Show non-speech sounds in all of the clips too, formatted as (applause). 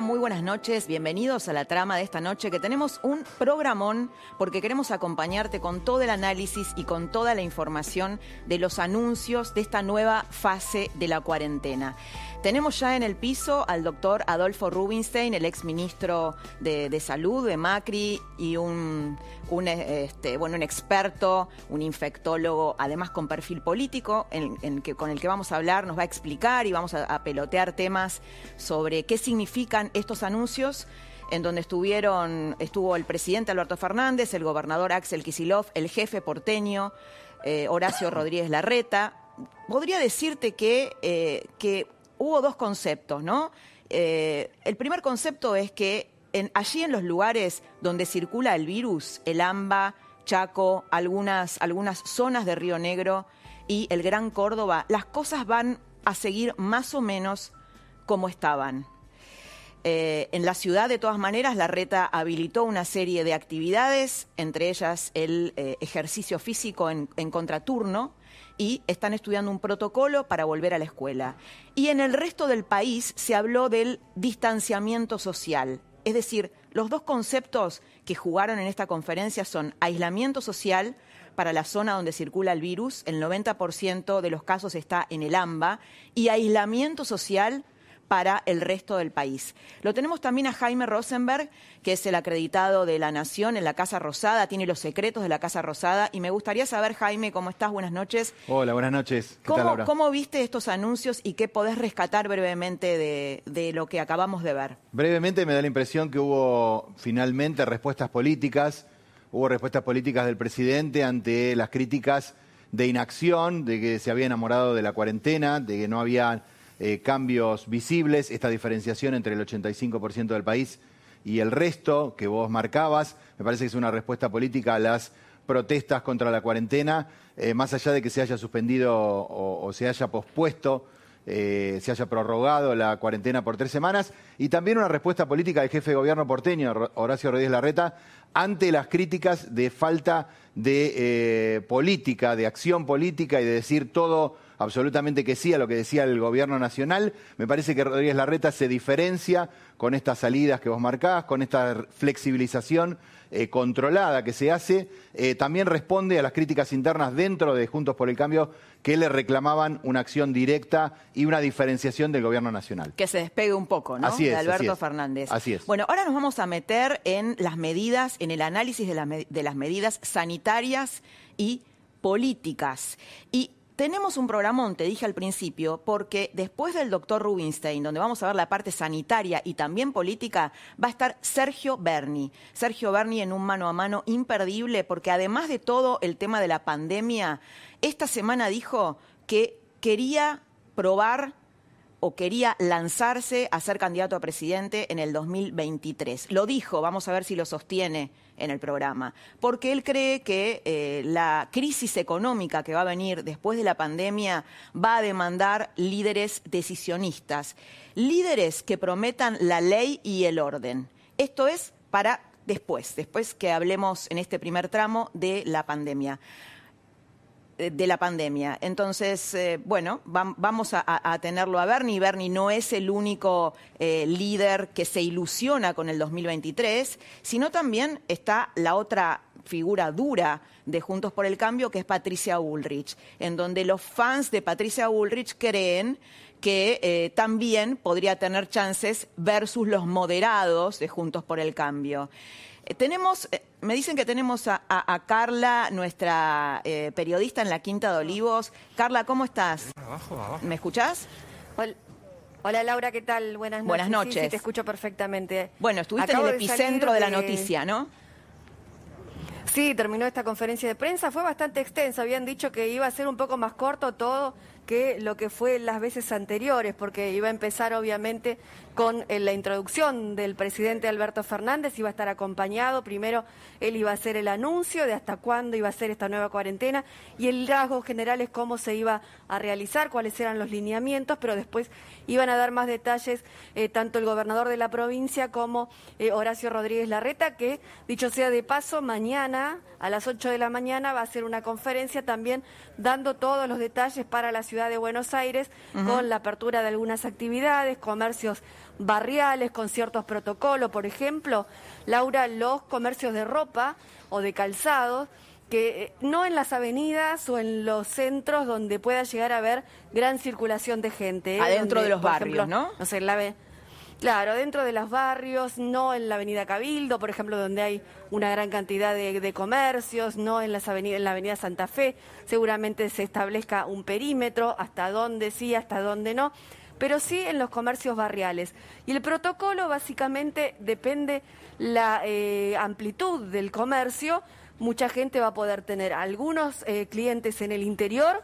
Muy buenas noches. Bienvenidos a la trama de esta noche que tenemos un programón porque queremos acompañarte con todo el análisis y con toda la información de los anuncios de esta nueva fase de la cuarentena. Tenemos ya en el piso al doctor Adolfo Rubinstein, el ex ministro de, Salud de Macri y un, este, bueno, un experto, un infectólogo, además con perfil político, con el que vamos a hablar, nos va a explicar y vamos a, pelotear temas sobre qué significan estos anuncios en donde estuvieron, estuvo el presidente Alberto Fernández, el gobernador Axel Kisilov, el jefe porteño eh, Horacio Rodríguez Larreta. Podría decirte que, eh, que hubo dos conceptos, ¿no? Eh, el primer concepto es que allí en los lugares donde circula el virus, el AMBA, Chaco, algunas, algunas zonas de Río Negro y el Gran Córdoba, las cosas van a seguir más o menos como estaban. Eh, en la ciudad, de todas maneras, la reta habilitó una serie de actividades, entre ellas el eh, ejercicio físico en contraturno, y están estudiando un protocolo para volver a la escuela. Y en el resto del país se habló del distanciamiento social. Es decir, los dos conceptos que jugaron en esta conferencia son aislamiento social para la zona donde circula el virus, el 90% de los casos está en el AMBA, y aislamiento social el resto del país. Lo tenemos también a Jaime Rosenberg, que es el acreditado de la Nación en la Casa Rosada, tiene los secretos de la Casa Rosada, y me gustaría saber, Jaime, ¿cómo estás? Buenas noches. Hola, buenas noches. ¿Qué ¿Cómo, tal, ¿Cómo viste estos anuncios y qué podés rescatar brevemente de, de lo que acabamos de ver? Brevemente me da la impresión que hubo finalmente respuestas políticas, hubo respuestas políticas del presidente ante las críticas de inacción, de que se había enamorado de la cuarentena, de que no había eh, cambios visibles, esta diferenciación entre el 85% del país y el resto que vos marcabas. Me parece que es una respuesta política a las protestas contra la cuarentena, eh, más allá de que se haya suspendido o, se haya pospuesto, eh, se haya prorrogado la cuarentena por tres semanas, y también una respuesta política del jefe de gobierno porteño, Horacio Rodríguez Larreta, ante las críticas de falta de política, de acción política y de decir todo absolutamente que sí a lo que decía el gobierno nacional. Me parece que Rodríguez Larreta se diferencia con estas salidas que vos marcás, con esta flexibilización eh, controlada que se hace. Eh, también responde a las críticas internas dentro de Juntos por el Cambio que le reclamaban una acción directa y una diferenciación del gobierno nacional. Que se despegue un poco, ¿no? Así es, de Alberto Fernández. Así es. Bueno, ahora nos vamos a meter en las medidas, en el análisis de, de las medidas sanitarias y políticas. Y tenemos un programón, te dije al principio, porque después del doctor Rubinstein, donde vamos a ver la parte sanitaria y también política, va a estar Sergio Berni. Sergio Berni en un mano a mano imperdible, porque además de todo el tema de la pandemia, esta semana dijo que quería probar o quería lanzarse a ser candidato a presidente en el 2023. Lo dijo, vamos a ver si lo sostiene en el programa, porque él cree que eh, la crisis económica que va a venir después de la pandemia va a demandar líderes decisionistas, líderes que prometan la ley y el orden. Esto es para después, después que hablemos en este primer tramo de la pandemia de la pandemia. Entonces, eh, bueno, vamos a, tenerlo a Bernie. Bernie no es el único eh, líder que se ilusiona con el 2023, sino también está la otra figura dura de Juntos por el Cambio, que es Patricia Ulrich, en donde los fans de Patricia Ulrich creen que eh, también podría tener chances versus los moderados de Juntos por el Cambio. Eh, tenemos, eh, me dicen que tenemos a, Carla, nuestra eh, periodista en la Quinta de Olivos. Carla, ¿cómo estás? ¿Me escuchás? Hola. Laura, ¿qué tal? Buenas noches. Buenas noches. Sí, te escucho perfectamente. Bueno, estuviste en el epicentro de, la noticia, ¿no? Sí, terminó esta conferencia de prensa, fue bastante extensa, habían dicho que iba a ser un poco más corto todo, que lo que fue las veces anteriores, porque iba a empezar obviamente con eh, la introducción del presidente Alberto Fernández, iba a estar acompañado, primero él iba a hacer el anuncio de hasta cuándo iba a ser esta nueva cuarentena y el rasgo general es cómo se iba a realizar, cuáles eran los lineamientos, pero después iban a dar más detalles eh, tanto el gobernador de la provincia como eh, Horacio Rodríguez Larreta, que dicho sea de paso, mañana a las 8 de la mañana va a ser una conferencia también dando todos los detalles para la ciudad de Buenos Aires con la apertura de algunas actividades, comercios barriales con ciertos protocolos, por ejemplo, Laura, los comercios de ropa o de calzados, que eh, no en las avenidas o en los centros donde pueda llegar a haber gran circulación de gente. ¿eh? Adentro de los barrios, ¿no? No sé, la Claro, dentro de los barrios, no en la avenida Cabildo, por ejemplo, donde hay una gran cantidad de, comercios, no en, las avenidas, en la avenida Santa Fe, seguramente se establezca un perímetro, hasta dónde sí, hasta dónde no pero sí en los comercios barriales. Y el protocolo básicamente depende la eh, amplitud del comercio. Mucha gente va a poder tener algunos eh, clientes en el interior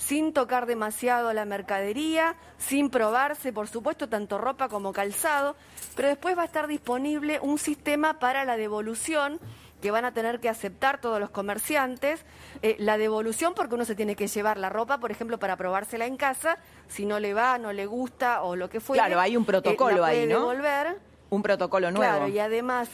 sin tocar demasiado la mercadería, sin probarse, por supuesto, tanto ropa como calzado, pero después va a estar disponible un sistema para la devolución que van a tener que aceptar todos los comerciantes, eh, la devolución porque uno se tiene que llevar la ropa, por ejemplo, para probársela en casa, si no le va, no le gusta o lo que fuera. Claro, hay un protocolo eh, ahí, ¿no? Devolver. Un protocolo nuevo. Claro, y además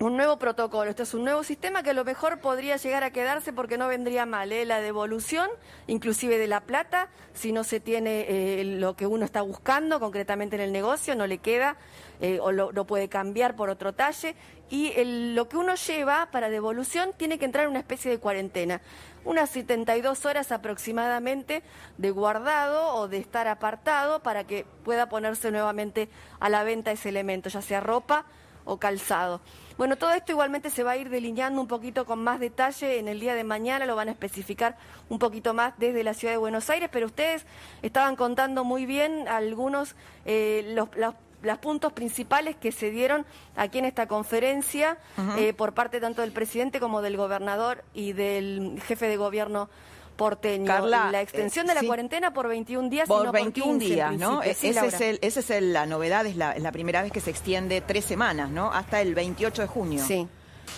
un nuevo protocolo, esto es un nuevo sistema que a lo mejor podría llegar a quedarse porque no vendría mal, ¿eh? la devolución, inclusive de la plata, si no se tiene eh, lo que uno está buscando concretamente en el negocio, no le queda eh, o lo, puede cambiar por otro talle, y lo que uno lleva para devolución tiene que entrar en una especie de cuarentena, unas 72 horas aproximadamente de guardado o de estar apartado para que pueda ponerse nuevamente a la venta ese elemento, ya sea ropa o calzado. Bueno, todo esto igualmente se va a ir delineando un poquito con más detalle en el día de mañana, lo van a especificar un poquito más desde la ciudad de Buenos Aires, pero ustedes estaban contando muy bien algunos eh, los, puntos principales que se dieron aquí en esta conferencia eh, por parte tanto del presidente como del gobernador y del jefe de gobierno porteño. Carla, la extensión de la eh, cuarentena por 21 días. Por y 21 días, ¿no? esa es, el, la novedad, es la, primera vez que se extiende tres semanas, ¿no? Hasta el 28 de junio. Sí.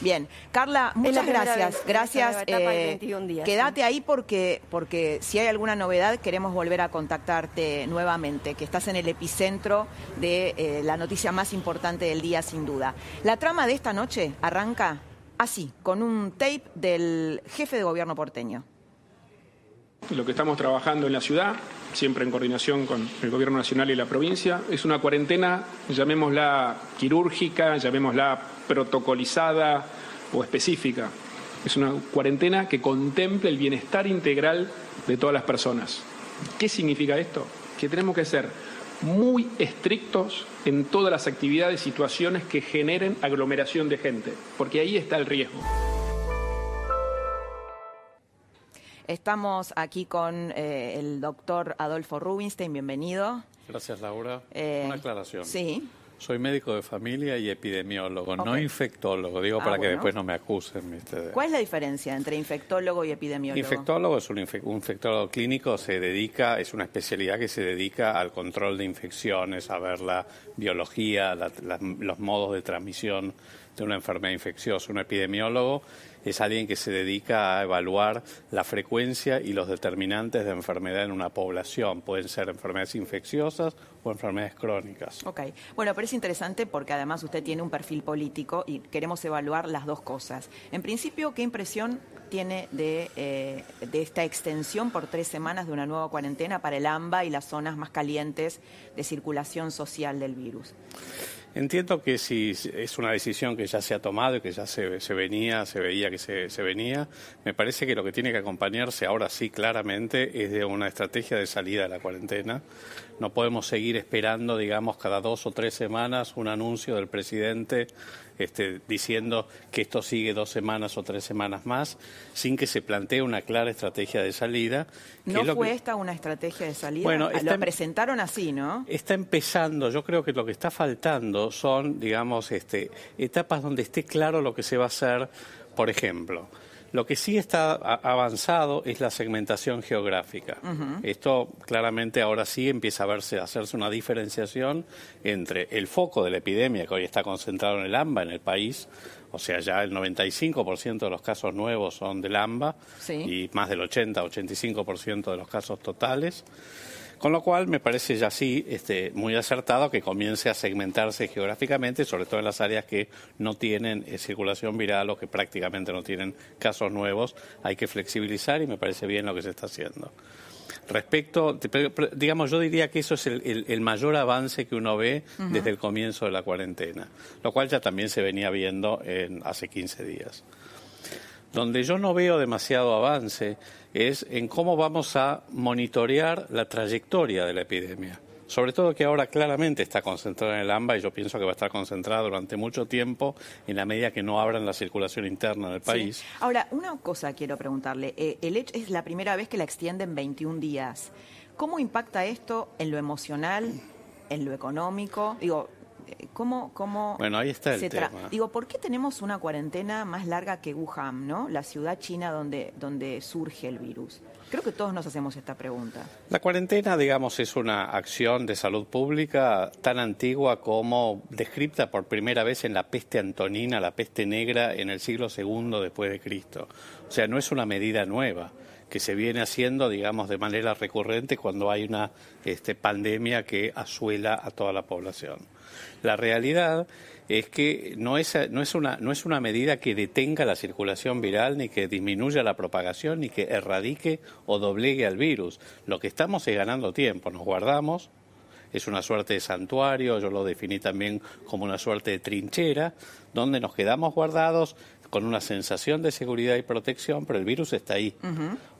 Bien, Carla, muchas gracias. gracias. Eh, quédate ahí porque, porque si hay alguna novedad queremos volver a contactarte nuevamente, que estás en el epicentro de eh, la noticia más importante del día, sin duda. La trama de esta noche arranca así, con un tape del jefe de gobierno porteño lo que estamos trabajando en la ciudad, siempre en coordinación con el Gobierno Nacional y la provincia, es una cuarentena, llamémosla quirúrgica, llamémosla protocolizada o específica. Es una cuarentena que contemple el bienestar integral de todas las personas. ¿Qué significa esto? Que tenemos que ser muy estrictos en todas las actividades y situaciones que generen aglomeración de gente, porque ahí está el riesgo. Estamos aquí con eh, el doctor Adolfo Rubinstein, bienvenido. Gracias, Laura. Eh, Una aclaración. Sí. Soy médico de familia y epidemiólogo, no infectólogo, digo ah, para que después no me acusen. ¿Cuál es la diferencia entre infectólogo y epidemiólogo? Infectólogo es un, infectólogo clínico, se dedica, es una especialidad que se dedica al control de infecciones, a ver la biología, los modos de transmisión de una enfermedad infecciosa. Un epidemiólogo es alguien que se dedica a evaluar la frecuencia y los determinantes de enfermedad en una población. Pueden ser enfermedades infecciosas o enfermedades crónicas. Ok. Bueno, pero es interesante porque además usted tiene un perfil político y queremos evaluar las dos cosas. En principio, ¿qué impresión tiene de, eh, de esta extensión por tres semanas de una nueva cuarentena para el AMBA y las zonas más calientes de circulación social del virus? Entiendo que si es una decisión que ya se ha tomado y que ya se, venía, se veía que se, se, venía, me parece que lo que tiene que acompañarse ahora sí claramente es de una estrategia de salida de la cuarentena. No podemos seguir esperando, digamos, cada dos o tres semanas un anuncio del presidente este, diciendo que esto sigue dos semanas o tres semanas más, sin que se plantee una clara estrategia de salida. ¿No fue esta una estrategia de salida? Bueno, lo em- presentaron así, ¿no? Está empezando. Yo creo que lo que está faltando son, digamos, este, etapas donde esté claro lo que se va a hacer. Por ejemplo, Lo que sí está avanzado es la segmentación geográfica. Esto claramente ahora sí empieza a verse, a hacerse una diferenciación entre el foco de la epidemia que hoy está concentrado en el AMBA, en el país, o sea, ya el 95% de los casos nuevos son del AMBA y más del 80-85% de los casos totales. Con lo cual me parece ya sí este, muy acertado que comience a segmentarse geográficamente, sobre todo en las áreas que no tienen eh, circulación viral o que prácticamente no tienen casos nuevos. Hay que flexibilizar y me parece bien lo que se está haciendo. Respecto, digamos, yo diría que eso es el, mayor avance que uno ve desde el comienzo de la cuarentena, lo cual ya también se venía viendo en, hace 15 días. Donde yo no veo demasiado avance es en cómo vamos a monitorear la trayectoria de la epidemia. Sobre todo que ahora claramente está concentrada en el AMBA y yo pienso que va a estar concentrada durante mucho tiempo en la medida que no abran la circulación interna del país. Ahora, una cosa quiero preguntarle. Eh, el hecho es la primera vez que la extienden 21 días. ¿Cómo impacta esto en lo emocional, en lo económico? Digo, ¿Cómo, cómo bueno, ahí está el tema. Digo, ¿por qué tenemos una cuarentena más larga que Wuhan, ¿no? la ciudad china donde, donde surge el virus? Creo que todos nos hacemos esta pregunta. La cuarentena, digamos, es una acción de salud pública tan antigua como descripta por primera vez en la peste antonina, la peste negra, en el siglo II después de Cristo. O sea, no es una medida nueva que se viene haciendo, digamos, de manera recurrente cuando hay una este, pandemia que asuela a toda la población. La realidad es que no es, no, es una, no es una medida que detenga la circulación viral, ni que disminuya la propagación, ni que erradique o doblegue al virus. Lo que estamos es ganando tiempo, nos guardamos, es una suerte de santuario, yo lo definí también como una suerte de trinchera, donde nos quedamos guardados con una sensación de seguridad y protección, pero el virus está ahí.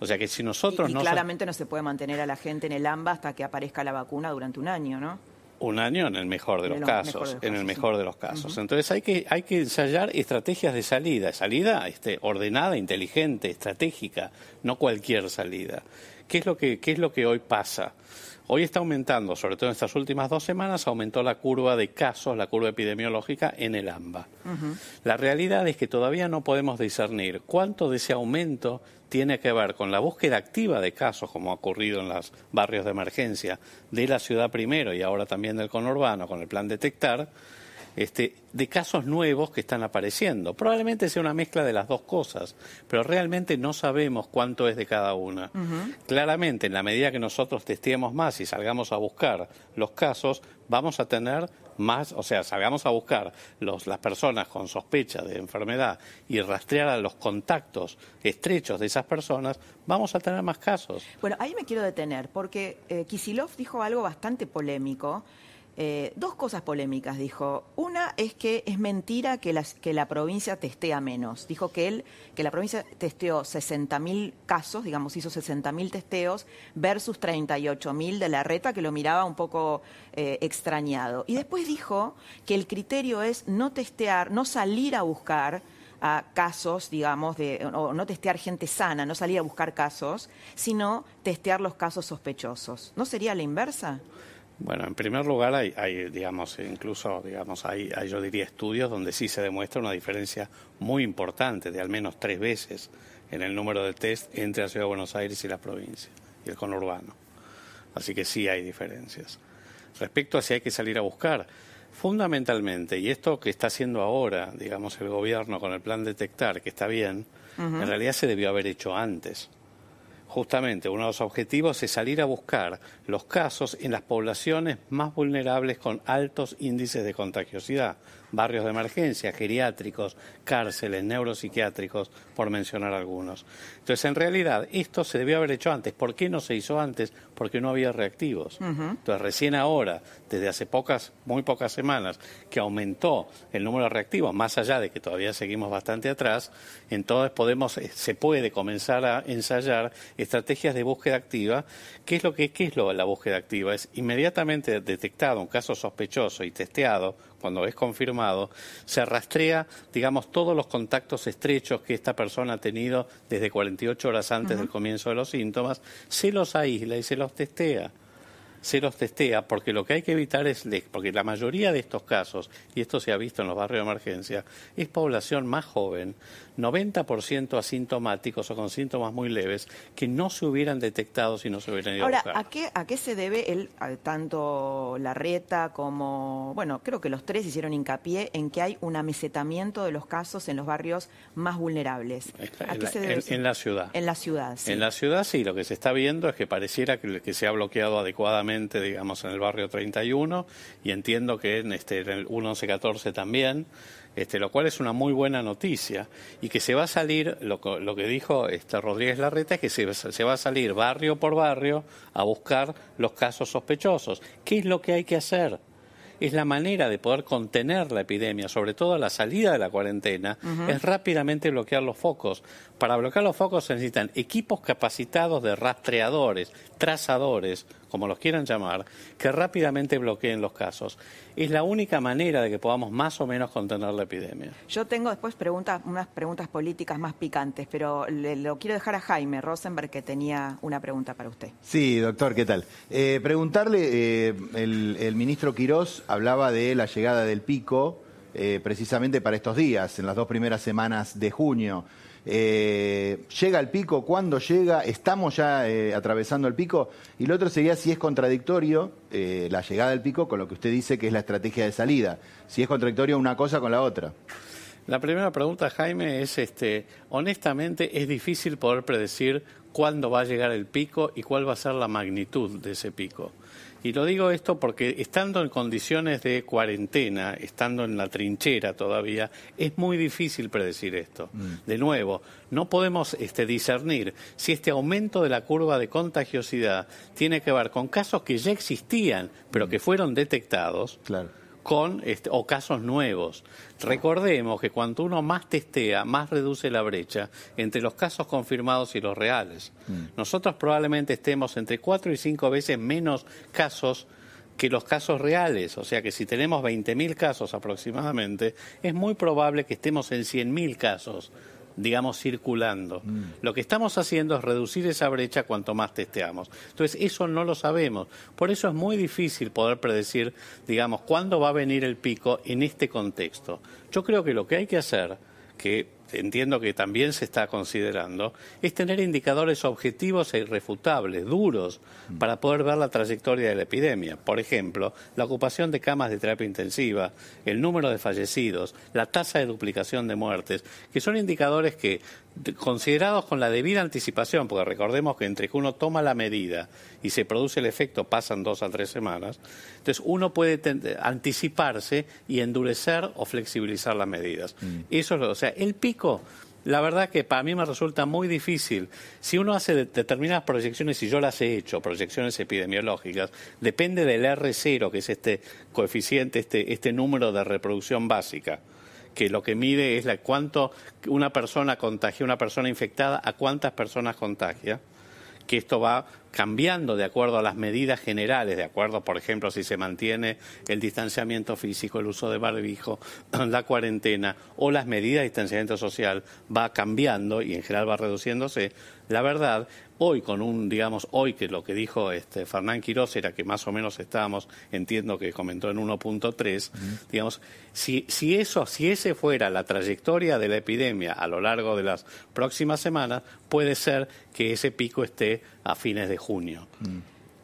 O sea que si nosotros y, no... claramente no se puede mantener a la gente en el AMBA hasta que aparezca la vacuna durante un año, ¿no? Un año en el mejor de los, casos, en el mejor de los casos. Entonces hay que, hay que ensayar estrategias de salida, salida este, ordenada, inteligente, estratégica, no cualquier salida. ¿Qué es lo que, qué es lo que hoy pasa? Hoy está aumentando, sobre todo en estas últimas dos semanas, aumentó la curva de casos, la curva epidemiológica en el AMBA. La realidad es que todavía no podemos discernir cuánto de ese aumento tiene que ver con la búsqueda activa de casos, como ha ocurrido en los barrios de emergencia de la ciudad primero y ahora también del conurbano con el plan Detectar, este, de casos nuevos que están apareciendo. Probablemente sea una mezcla de las dos cosas, pero realmente no sabemos cuánto es de cada una. Claramente, en la medida que nosotros testeemos más y salgamos a buscar los casos, vamos a tener más, o sea, salgamos a buscar los, las personas con sospecha de enfermedad y rastrear a los contactos estrechos de esas personas, vamos a tener más casos. Bueno, ahí me quiero detener, porque eh, Kisilov dijo algo bastante polémico eh, dos cosas polémicas dijo. Una es que es mentira que, la provincia testea menos. Dijo que él, que la provincia testeó 60.000 casos, digamos, hizo 60.000 testeos versus 38.000 de la reta, que lo miraba un poco eh, extrañado. Y después dijo que el criterio es no testear, no salir a buscar casos, digamos, de, o no testear gente sana, no salir a buscar casos, sino testear los casos sospechosos. ¿No sería la inversa? Bueno, en primer lugar hay, digamos, incluso, digamos, hay, yo diría estudios donde sí se demuestra una diferencia muy importante, de al menos tres veces, en el número de test entre la Ciudad de Buenos Aires y la provincia y el conurbano. Así que sí hay diferencias. Respecto a si hay que salir a buscar, fundamentalmente, y esto que está haciendo ahora, digamos, el gobierno con el plan detectar, que está bien, en realidad se debió haber hecho antes justamente uno de los objetivos es salir a buscar los casos en las poblaciones más vulnerables con altos índices de contagiosidad, barrios de emergencia, geriátricos, cárceles, neuropsiquiátricos, por mencionar algunos. Entonces, en realidad, esto se debió haber hecho antes. ¿Por qué no se hizo antes? Porque no había reactivos. Entonces, recién ahora, desde hace pocas, muy pocas semanas, que aumentó el número de reactivos, más allá de que todavía seguimos bastante atrás, entonces podemos, eh, se puede comenzar a ensayar estrategias de búsqueda activa. ¿Qué es lo que qué es lo, la búsqueda activa? Es inmediatamente detectado un caso sospechoso y testeado cuando es confirmado, se rastrea, digamos, todos los contactos estrechos que esta persona ha tenido desde 48 horas antes del comienzo de los síntomas, se los aísla y se los testea. Se los testea, porque lo que hay que evitar es, porque la mayoría de estos casos, y esto se ha visto en los barrios de emergencia, es población más joven, 90% asintomáticos o con síntomas muy leves, que no se hubieran detectado si no se hubieran ido Ahora, a buscar. ¿a qué, ¿a qué se debe el, tanto la reta como, bueno, creo que los tres hicieron hincapié en que hay un amesetamiento de los casos en los barrios más vulnerables? ¿A en, qué la, se debe en- en la ciudad. En la ciudad, sí. En la ciudad sí, lo que se está viendo es que pareciera que, que se ha bloqueado adecuadamente, digamos, en el barrio 31 y entiendo que en, este, en el 1114 también, este, lo cual es una muy buena noticia y que se va a salir, lo, lo que dijo este Rodríguez Larreta es que se, se va a salir barrio por barrio a buscar los casos sospechosos. ¿Qué es lo que hay que hacer? es la manera de poder contener la epidemia, sobre todo a la salida de la cuarentena, es rápidamente bloquear los focos. Para bloquear los focos se necesitan equipos capacitados de rastreadores, trazadores, como los quieran llamar, que rápidamente bloqueen los casos. Es la única manera de que podamos más o menos contener la epidemia. Yo tengo después preguntas, unas preguntas políticas más picantes, pero le, lo quiero dejar a Jaime Rosenberg, que tenía una pregunta para usted. Sí, doctor, ¿qué tal? Eh, preguntarle, eh, el, el ministro Quirós hablaba de la llegada del pico eh, precisamente para estos días, en las dos primeras semanas de junio. Eh, ¿Llega el pico? ¿Cuándo llega? ¿Estamos ya eh, atravesando el pico? Y lo otro sería si es contradictorio eh, la llegada del pico con lo que usted dice que es la estrategia de salida. Si es contradictorio una cosa con la otra. La primera pregunta, Jaime, es, este, honestamente, es difícil poder predecir cuándo va a llegar el pico y cuál va a ser la magnitud de ese pico. Y lo digo esto porque estando en condiciones de cuarentena, estando en la trinchera todavía, es muy difícil predecir esto. De nuevo, no podemos este, discernir si este aumento de la curva de contagiosidad tiene que ver con casos que ya existían, pero que fueron detectados, Claro. Con este, o casos nuevos. Recordemos que cuanto uno más testea, más reduce la brecha entre los casos confirmados y los reales. Nosotros probablemente estemos entre cuatro y cinco veces menos casos que los casos reales. O sea que si tenemos 20.000 casos aproximadamente, es muy probable que estemos en 100.000 casos digamos, circulando. Lo que estamos haciendo es reducir esa brecha cuanto más testeamos. Entonces, eso no lo sabemos. Por eso es muy difícil poder predecir, digamos, cuándo va a venir el pico en este contexto. Yo creo que lo que hay que hacer, que entiendo que también se está considerando, es tener indicadores objetivos e irrefutables, duros, para poder ver la trayectoria de la epidemia. Por ejemplo, la ocupación de camas de terapia intensiva, el número de fallecidos, la tasa de duplicación de muertes, que son indicadores que, considerados con la debida anticipación, porque recordemos que entre que uno toma la medida y se produce el efecto pasan dos a tres semanas, entonces uno puede ten- anticiparse y endurecer o flexibilizar las medidas. Eso es lo, o sea, el pico, la verdad que para mí me resulta muy difícil. Si uno hace de- determinadas proyecciones, y yo las he hecho, proyecciones epidemiológicas, depende del R0, que es este coeficiente, este, este número de reproducción básica que lo que mide es la, cuánto una persona contagia, una persona infectada, a cuántas personas contagia, que esto va cambiando de acuerdo a las medidas generales, de acuerdo, por ejemplo, si se mantiene el distanciamiento físico, el uso de barbijo, (clears throat) la cuarentena o las medidas de distanciamiento social, va cambiando y en general va reduciéndose. La verdad, hoy con un, digamos, hoy que lo que dijo este Fernán Quirós era que más o menos estábamos, entiendo que comentó en 1.3, digamos, si, si eso, si ese fuera la trayectoria de la epidemia a lo largo de las próximas semanas, puede ser que ese pico esté a fines de junio.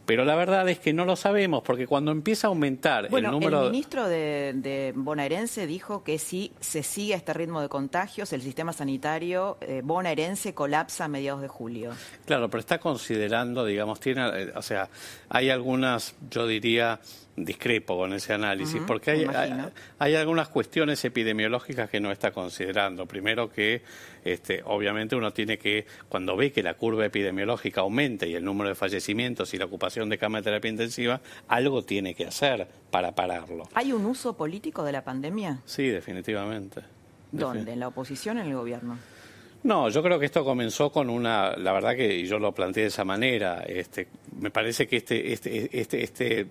Pero la verdad es que no lo sabemos, porque cuando empieza a aumentar Bueno, el número... el ministro de, de bonaerense dijo que si se sigue este ritmo de contagios, el sistema sanitario eh, bonaerense colapsa a mediados de julio. Claro, pero está considerando, digamos, tiene, eh, o sea, hay algunas, yo diría, discrepo con ese análisis, porque hay, hay, hay algunas cuestiones epidemiológicas que no está considerando. Primero que, este, obviamente, uno tiene que, cuando ve que la curva epidemiológica aumenta y el número de fallecimientos y la ocupación de cama de terapia intensiva, algo tiene que hacer para pararlo. ¿Hay un uso político de la pandemia? Sí, definitivamente. ¿Dónde? ¿En la oposición o en el gobierno? No, yo creo que esto comenzó con una, la verdad que yo lo planteé de esa manera. Este, me parece que este, este, este, este,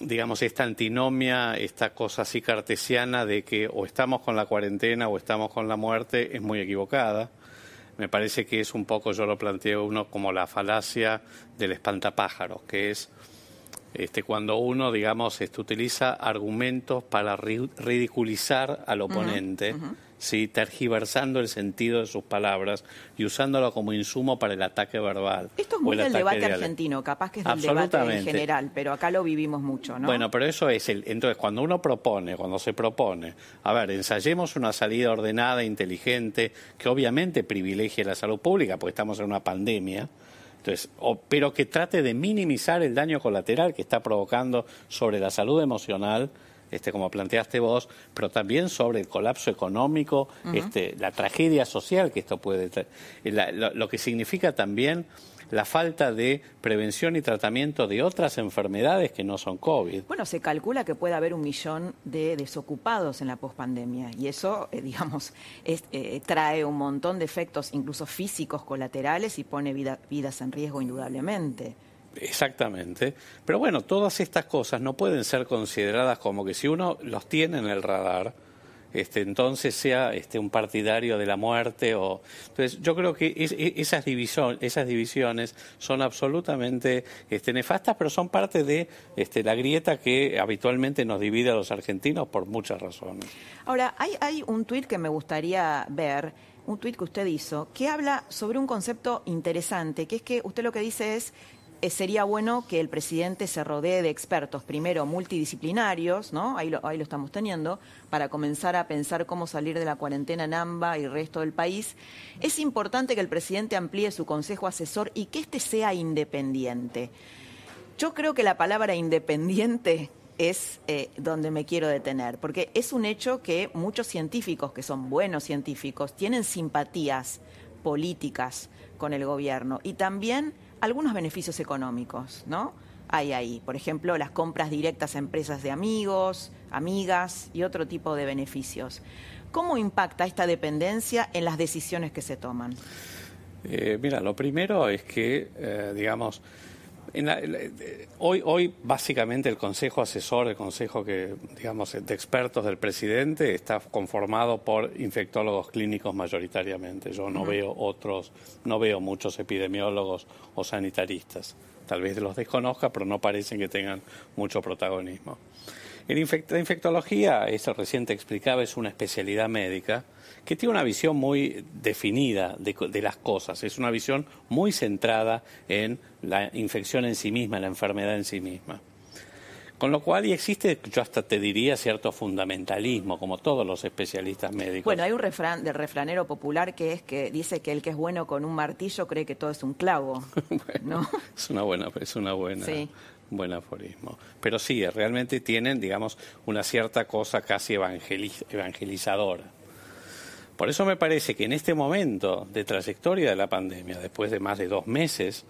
digamos, esta antinomia, esta cosa así cartesiana de que o estamos con la cuarentena o estamos con la muerte es muy equivocada. Me parece que es un poco, yo lo planteo uno como la falacia del espantapájaros, que es este, cuando uno, digamos, este, utiliza argumentos para ridiculizar al oponente. ¿Sí? tergiversando el sentido de sus palabras y usándolo como insumo para el ataque verbal. Esto es muy del debate argentino, capaz que es del debate en general, pero acá lo vivimos mucho, ¿no? Bueno, pero eso es el. Entonces, cuando uno propone, cuando se propone, a ver, ensayemos una salida ordenada, inteligente, que obviamente privilegie la salud pública, porque estamos en una pandemia. Entonces, pero que trate de minimizar el daño colateral que está provocando sobre la salud emocional este, como planteaste vos, pero también sobre el colapso económico, este, la tragedia social que esto puede traer, lo, que significa también la falta de prevención y tratamiento de otras enfermedades que no son COVID. Bueno, se calcula que puede haber un millón de desocupados en la pospandemia y eso, eh, digamos, eh, trae un montón de efectos, incluso físicos colaterales y pone vidas en riesgo indudablemente. Exactamente. Pero bueno, todas estas cosas no pueden ser consideradas como que si uno los tiene en el radar, este, entonces sea este, un partidario de la muerte. O... Entonces, yo creo que esas, esas divisiones son absolutamente este, nefastas, pero son parte de este, la grieta que habitualmente nos divide a los argentinos por muchas razones. Ahora, hay, hay un tuit que me gustaría ver un tuit que usted hizo, que habla sobre un concepto interesante, que es que usted lo que dice es sería bueno que el presidente se rodee de expertos, primero multidisciplinarios, ¿no? Ahí lo, ahí lo estamos teniendo, para comenzar a pensar cómo salir de la cuarentena en AMBA y el resto del país. Es importante que el presidente amplíe su consejo asesor y que éste sea independiente. Yo creo que la palabra independiente es eh, donde me quiero detener, porque es un hecho que muchos científicos, que son buenos científicos, tienen simpatías políticas con el gobierno y también algunos beneficios económicos, ¿no? Hay ahí, por ejemplo, las compras directas a empresas de amigos, amigas y otro tipo de beneficios. ¿Cómo impacta esta dependencia en las decisiones que se toman? Eh, mira, lo primero es que, eh, digamos, hoy, hoy básicamente el consejo asesor, el consejo que, digamos, de expertos del presidente está conformado por infectólogos clínicos mayoritariamente. Yo no veo otros, no veo muchos epidemiólogos o sanitaristas. Tal vez los desconozca, pero no parecen que tengan mucho protagonismo. En la infectología, eso recién te explicaba, es una especialidad médica que tiene una visión muy definida de, las cosas, es una visión muy centrada en la infección en sí misma, en la enfermedad en sí misma. Con lo cual, y existe, yo hasta te diría, cierto fundamentalismo, como todos los especialistas médicos. Bueno, hay un refrán del refranero popular que es que dice que el que es bueno con un martillo cree que todo es un clavo. (laughs) ¿no? Es una buena, es una buena, buen aforismo. Pero sí, realmente tienen, digamos, una cierta cosa casi evangelizadora. Por eso me parece que en este momento de trayectoria de la pandemia, después de más de dos meses,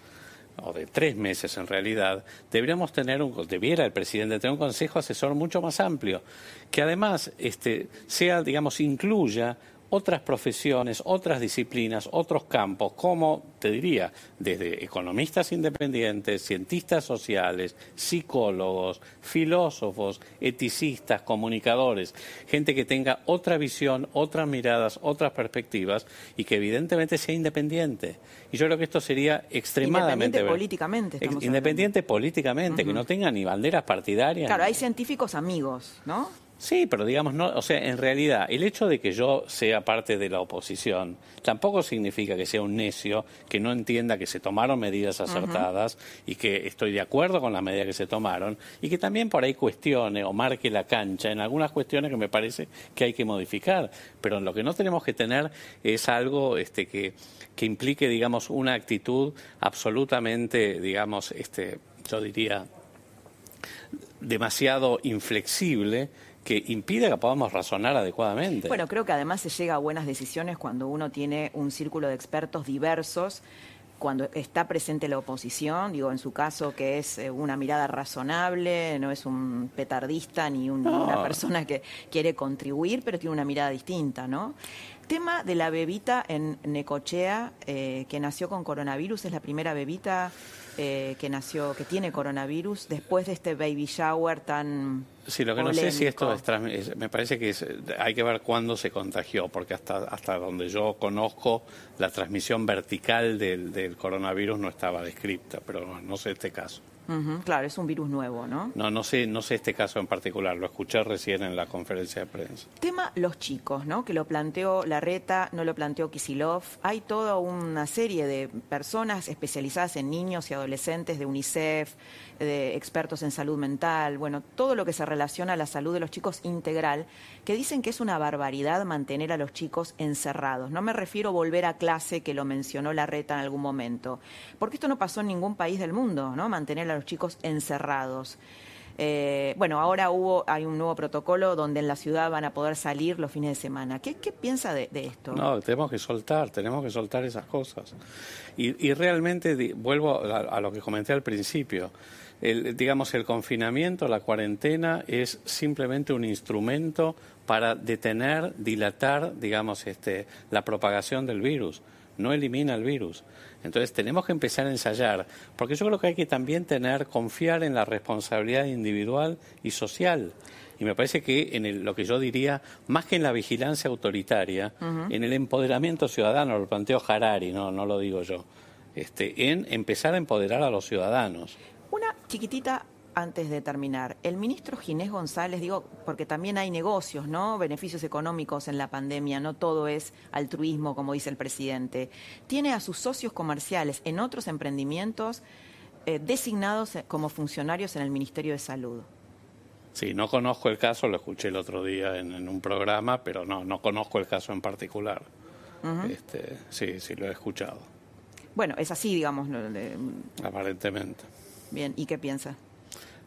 o de tres meses en realidad, deberíamos tener un, debiera el presidente tener un consejo asesor mucho más amplio, que además este, sea, digamos, incluya otras profesiones, otras disciplinas, otros campos, como te diría, desde economistas independientes, cientistas sociales, psicólogos, filósofos, eticistas, comunicadores, gente que tenga otra visión, otras miradas, otras perspectivas y que evidentemente sea independiente. Y yo creo que esto sería extremadamente... Independiente políticamente. independiente políticamente, que no tenga ni banderas partidarias. Claro, hay científicos amigos, ¿no? Sí, pero digamos, no, o sea, en realidad, el hecho de que yo sea parte de la oposición tampoco significa que sea un necio que no entienda que se tomaron medidas acertadas y que estoy de acuerdo con las medidas que se tomaron y que también por ahí cuestione o marque la cancha en algunas cuestiones que me parece que hay que modificar. Pero lo que no tenemos que tener es algo este, que, que implique, digamos, una actitud absolutamente, digamos, este, yo diría, demasiado inflexible que impide que podamos razonar adecuadamente. Bueno, creo que además se llega a buenas decisiones cuando uno tiene un círculo de expertos diversos cuando está presente la oposición, digo, en su caso que es eh, una mirada razonable, no es un petardista ni una persona que quiere contribuir, pero tiene una mirada distinta, ¿no? Tema de la bebita en Necochea, eh, que nació con coronavirus, es la primera bebita eh, que nació, que tiene coronavirus, después de este baby shower tan Sí, lo que no sé si esto es, me parece que hay que ver cuándo se contagió, porque hasta, hasta donde yo conozco, la transmisión vertical del, del coronavirus no estaba descrita, pero no, sé este caso. Claro, es un virus nuevo, ¿no? No, no sé, no sé este caso en particular, lo escuché recién en la conferencia de prensa. Tema los chicos, ¿no? Que lo planteó Larreta, no lo planteó Kisilov. Hay toda una serie de personas especializadas en niños y adolescentes de UNICEF, de expertos en salud mental, bueno, todo lo que se relaciona a la salud de los chicos integral, que dicen que es una barbaridad mantener a los chicos encerrados. No me refiero a volver a clase, que lo mencionó Larreta en algún momento, porque esto no pasó en ningún país del mundo, ¿no? Mantener a los chicos encerrados. Eh, bueno, ahora hubo, hay un nuevo protocolo donde en la ciudad van a poder salir los fines de semana. ¿Qué, qué piensa de, de esto? No, tenemos que soltar, tenemos que soltar esas cosas. Y, y realmente, di- vuelvo a, a lo que comenté al principio, el, digamos, el confinamiento, la cuarentena es simplemente un instrumento para detener, dilatar, digamos, este, la propagación del virus. No elimina el virus. Entonces tenemos que empezar a ensayar, porque yo creo que hay que también tener, confiar en la responsabilidad individual y social. Y me parece que en el- lo que yo diría, más que en la vigilancia autoritaria, en el empoderamiento ciudadano, lo planteó Harari, no, no lo digo yo, este, en empezar a empoderar a los ciudadanos. Una chiquitita antes de terminar. El ministro Ginés González, digo, porque también hay negocios, ¿no? Beneficios económicos en la pandemia, no todo es altruismo, como dice el presidente. Tiene a sus socios comerciales en otros emprendimientos eh, designados eh, como funcionarios en el Ministerio de Salud. Sí, no conozco el caso, lo escuché el otro día en, en un programa, pero no, no conozco el caso en particular. este, sí, sí, lo he escuchado, Bueno, es así, digamos. De- aparentemente. Bien, ¿y qué piensa?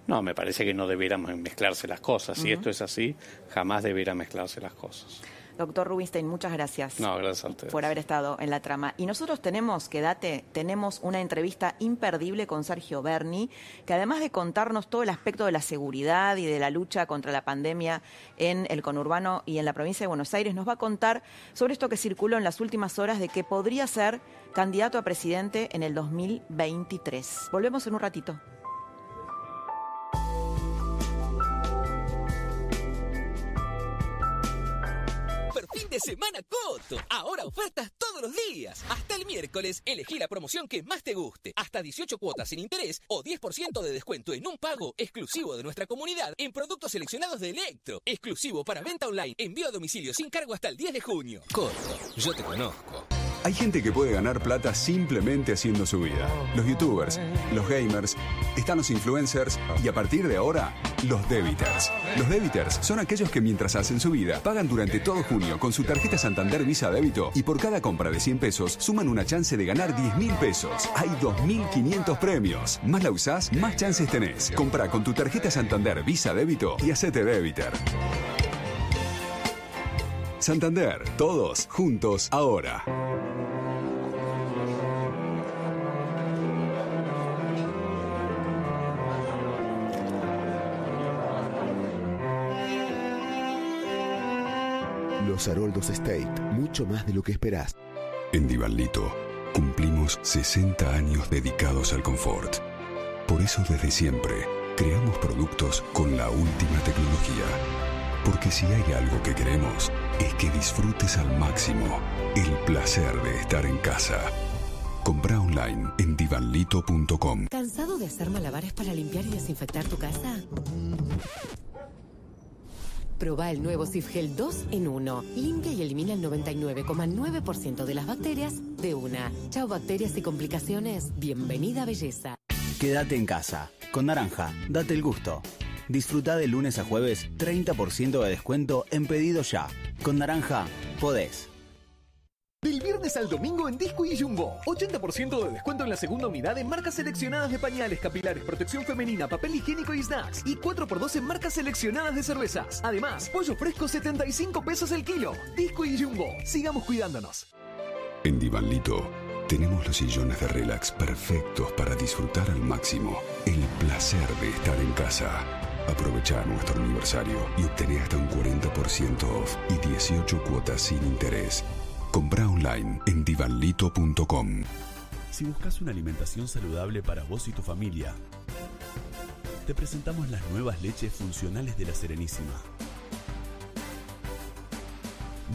No, me parece que no debiéramos mezclarse las cosas. Si esto es así, jamás debiera mezclarse las cosas. Doctor Rubinstein, muchas gracias. No, gracias a ustedes. por haber estado en la trama. Y nosotros tenemos, quédate, tenemos una entrevista imperdible con Sergio Berni, que además de contarnos todo el aspecto de la seguridad y de la lucha contra la pandemia en el conurbano y en la provincia de Buenos Aires, nos va a contar sobre esto que circuló en las últimas horas de que podría ser candidato a presidente en el 2023. Volvemos en un ratito. Semana Coto. Ahora ofertas todos los días. Hasta el miércoles, elegí la promoción que más te guste. Hasta 18 cuotas sin interés o 10% de descuento en un pago exclusivo de nuestra comunidad en productos seleccionados de Electro. Exclusivo para venta online, envío a domicilio sin cargo hasta el 10 de junio. Coto, yo te conozco. Hay gente que puede ganar plata simplemente haciendo su vida. Los youtubers, los gamers, están los influencers y a partir de ahora, los debiters. Los debiters son aquellos que mientras hacen su vida, pagan durante todo junio con su tarjeta Santander Visa Débito y por cada compra de 100 pesos suman una chance de ganar 10 mil pesos. Hay 2.500 premios. Más la usás, más chances tenés. Compra con tu tarjeta Santander Visa Débito y hacete debiter. Santander, todos juntos ahora. Los Haroldos State, mucho más de lo que esperás. En Divanlito cumplimos 60 años dedicados al confort. Por eso desde siempre creamos productos con la última tecnología. Porque si hay algo que queremos es que disfrutes al máximo el placer de estar en casa. Compra online en divanlito.com. ¿Cansado de hacer malabares para limpiar y desinfectar tu casa? Proba el nuevo Sifgel 2 en 1. Limpia y elimina el 99,9% de las bacterias de una. Chao bacterias y complicaciones. Bienvenida belleza. Quédate en casa. Con Naranja, date el gusto. Disfruta de lunes a jueves 30% de descuento en pedido ya. Con Naranja, podés. Del viernes al domingo en Disco y Jumbo. 80% de descuento en la segunda unidad en marcas seleccionadas de pañales, capilares, protección femenina, papel higiénico y snacks. Y 4x2 en marcas seleccionadas de cervezas. Además, pollo fresco 75 pesos el kilo. Disco y Jumbo. Sigamos cuidándonos. En Divanlito tenemos los sillones de relax perfectos para disfrutar al máximo el placer de estar en casa. Aprovecha nuestro aniversario y obtené hasta un 40% off y 18 cuotas sin interés. Compra online en divanlito.com. Si buscas una alimentación saludable para vos y tu familia, te presentamos las nuevas leches funcionales de la Serenísima.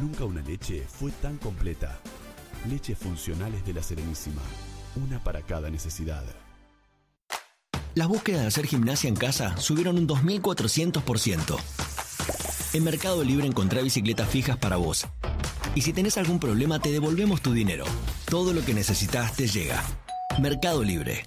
Nunca una leche fue tan completa. Leches funcionales de la Serenísima. Una para cada necesidad. Las búsquedas de hacer gimnasia en casa subieron un 2400%. En Mercado Libre encontrá bicicletas fijas para vos. Y si tenés algún problema, te devolvemos tu dinero. Todo lo que necesitas te llega. Mercado Libre.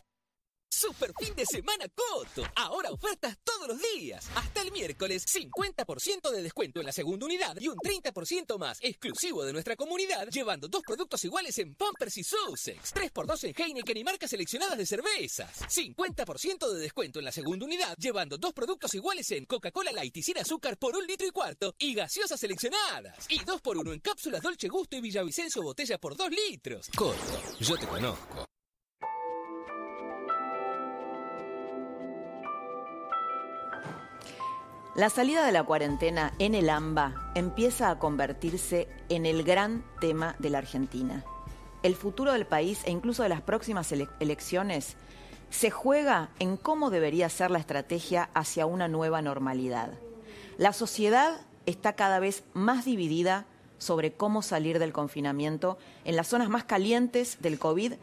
Super fin de semana Coto. Ahora ofertas todos los días. Hasta el miércoles, 50% de descuento en la segunda unidad y un 30% más exclusivo de nuestra comunidad, llevando dos productos iguales en Pampers y Sussex. 3x2 en Heineken y marcas seleccionadas de cervezas. 50% de descuento en la segunda unidad, llevando dos productos iguales en Coca-Cola Light y sin azúcar por un litro y cuarto y gaseosas seleccionadas. Y 2x1 en cápsulas Dolce Gusto y Villavicencio botella por 2 litros. Coto, yo te conozco. La salida de la cuarentena en el AMBA empieza a convertirse en el gran tema de la Argentina. El futuro del país e incluso de las próximas ele elecciones se juega en cómo debería ser la estrategia hacia una nueva normalidad. La sociedad está cada vez más dividida sobre cómo salir del confinamiento en las zonas más calientes del COVID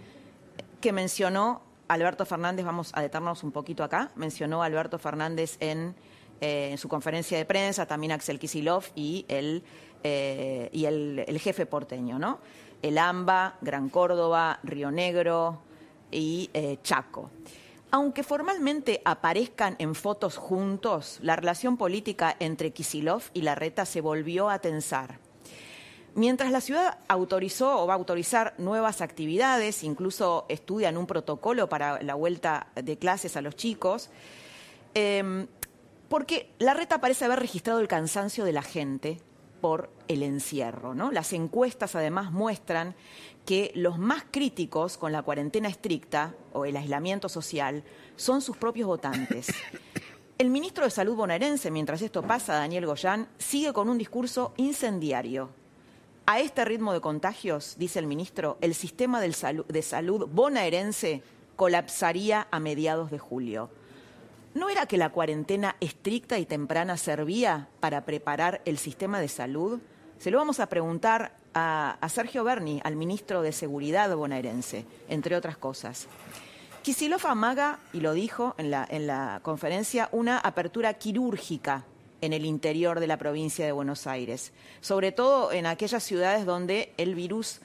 que mencionó Alberto Fernández, vamos a detenernos un poquito acá, mencionó Alberto Fernández en eh, en su conferencia de prensa, también Axel Kisilov y el, eh, y el, jefe porteño, ¿no? El AMBA, Gran Córdoba, Río Negro y eh, Chaco. Aunque formalmente aparezcan en fotos juntos, la relación política entre Kisilov y Larreta se volvió a tensar. Mientras la ciudad autorizó o va a autorizar nuevas actividades, incluso estudian un protocolo para la vuelta de clases a los chicos, eh, porque la reta parece haber registrado el cansancio de la gente por el encierro. ¿no? Las encuestas además muestran que los más críticos con la cuarentena estricta o el aislamiento social son sus propios votantes. (laughs) El ministro de Salud bonaerense, mientras esto pasa, Daniel Goyán, sigue con un discurso incendiario. A este ritmo de contagios, dice el ministro, el sistema de salud bonaerense colapsaría a mediados de julio. ¿No era que la cuarentena estricta y temprana servía para preparar el sistema de salud? Se lo vamos a preguntar a, Sergio Berni, al ministro de Seguridad bonaerense, entre otras cosas. Kisilov amaga, y lo dijo en la, en la conferencia, una apertura quirúrgica en el interior de la provincia de Buenos Aires, sobre todo en aquellas ciudades donde el virus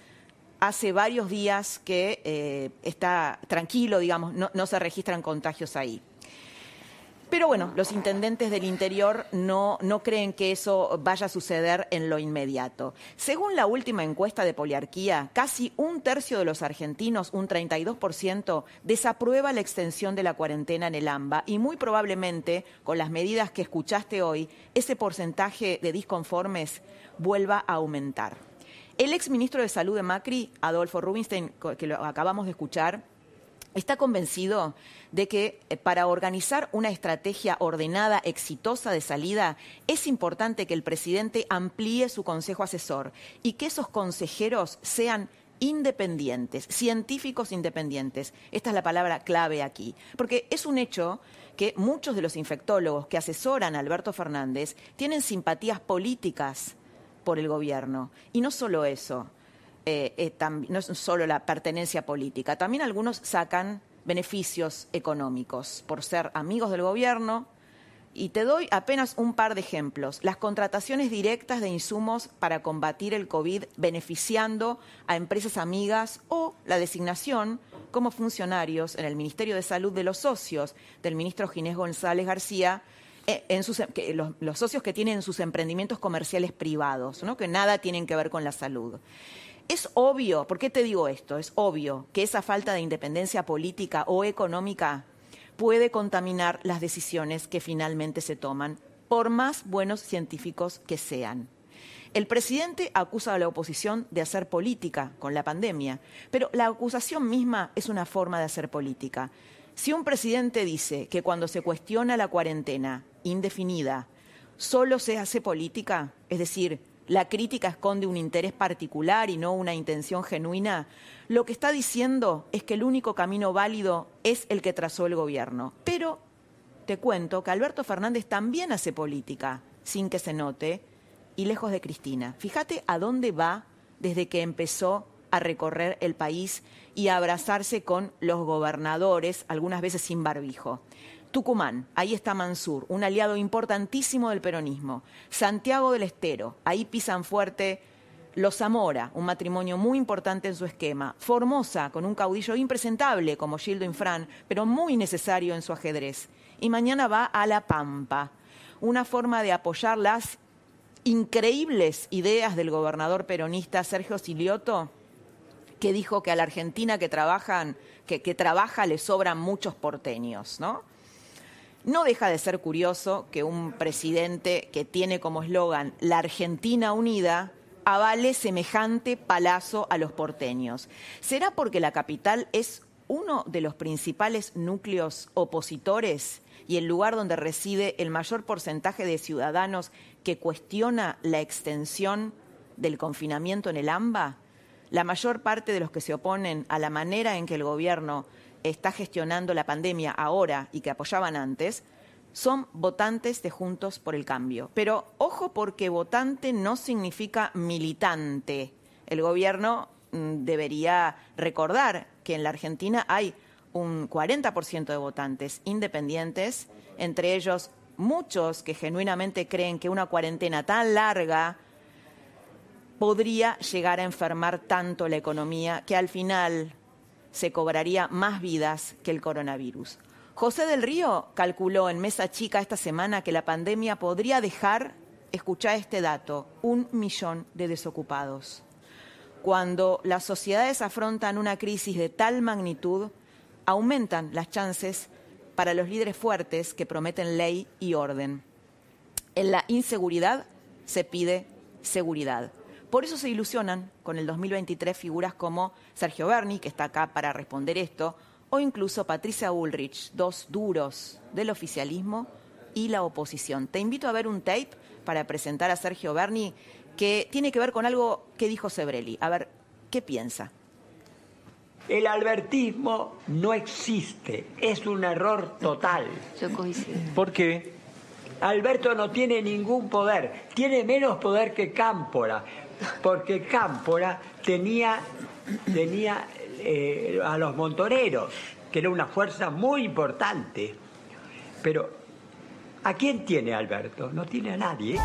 hace varios días que eh, está tranquilo, digamos, no se registran contagios ahí. Pero bueno, los intendentes del interior no, no, creen que eso vaya a suceder en lo inmediato. Según la última encuesta de poliarquía, casi un tercio de los argentinos, un 32%, desaprueba la extensión de la cuarentena en el AMBA y muy probablemente, con las medidas que escuchaste hoy, ese porcentaje de disconformes vuelva a aumentar. El exministro de Salud de Macri, Adolfo Rubinstein, que lo acabamos de escuchar, está convencido de que eh, para organizar una estrategia ordenada, exitosa de salida, es importante que el presidente amplíe su consejo asesor y que esos consejeros sean independientes, científicos independientes. Esta es la palabra clave aquí, porque es un hecho que muchos de los infectólogos que asesoran a Alberto Fernández tienen simpatías políticas por el gobierno. Y no solo eso, eh, eh, no es solo la pertenencia política, también algunos sacan beneficios económicos por ser amigos del gobierno. Y te doy apenas un par de ejemplos. Las contrataciones directas de insumos para combatir el COVID beneficiando a empresas amigas o la designación como funcionarios en el Ministerio de Salud de los socios del ministro Ginés González García, eh, en sus, los, los, socios que tienen sus emprendimientos comerciales privados, que nada tienen que ver con la salud. Es obvio, ¿por qué te digo esto? Es obvio que esa falta de independencia política o económica puede contaminar las decisiones que finalmente se toman, por más buenos científicos que sean. El presidente acusa a la oposición de hacer política con la pandemia, pero la acusación misma es una forma de hacer política. Si un presidente dice que cuando se cuestiona la cuarentena indefinida solo se hace política, es decir, la crítica esconde un interés particular y no una intención genuina, lo que está diciendo es que el único camino válido es el que trazó el gobierno. Pero te cuento que Alberto Fernández también hace política, sin que se note, y lejos de Cristina. Fíjate a dónde va desde que empezó a recorrer el país y a abrazarse con los gobernadores, algunas veces sin barbijo. Tucumán, ahí está Mansur, un aliado importantísimo del peronismo. Santiago del Estero, ahí pisan fuerte los Zamora, un matrimonio muy importante en su esquema. Formosa, con un caudillo impresentable como Gildo Infran, pero muy necesario en su ajedrez. Y mañana va a La Pampa, una forma de apoyar las increíbles ideas del gobernador peronista Sergio Silioto, que dijo que a la Argentina que trabajan, que, que trabaja le sobran muchos porteños, ¿no? No deja de ser curioso que un presidente que tiene como eslogan la Argentina unida avale semejante palazo a los porteños. ¿Será porque la capital es uno de los principales núcleos opositores y el lugar donde reside el mayor porcentaje de ciudadanos que cuestiona la extensión del confinamiento en el AMBA? La mayor parte de los que se oponen a la manera en que el gobierno está gestionando la pandemia ahora y que apoyaban antes, son votantes de Juntos por el Cambio. Pero ojo porque votante no significa militante. El gobierno mm, debería recordar que en la Argentina hay un 40% de votantes independientes, entre ellos muchos que genuinamente creen que una cuarentena tan larga podría llegar a enfermar tanto la economía que al final se cobraría más vidas que el coronavirus. José del Río calculó en Mesa Chica esta semana que la pandemia podría dejar, escucha este dato, un millón de desocupados. Cuando las sociedades afrontan una crisis de tal magnitud, aumentan las chances para los líderes fuertes que prometen ley y orden. En la inseguridad se pide seguridad. Por eso se ilusionan con el 2023 figuras como Sergio Berni, que está acá para responder esto, o incluso Patricia Ulrich, dos duros del oficialismo y la oposición. Te invito a ver un tape para presentar a Sergio Berni que tiene que ver con algo que dijo Sebrelli. A ver, ¿qué piensa? El albertismo no existe, es un error total. Yo coincido. ¿Por qué? Alberto no tiene ningún poder, tiene menos poder que Cámpora porque Cámpora tenía, tenía eh, a los montoneros, que era una fuerza muy importante. Pero, ¿a quién tiene Alberto? No tiene a nadie.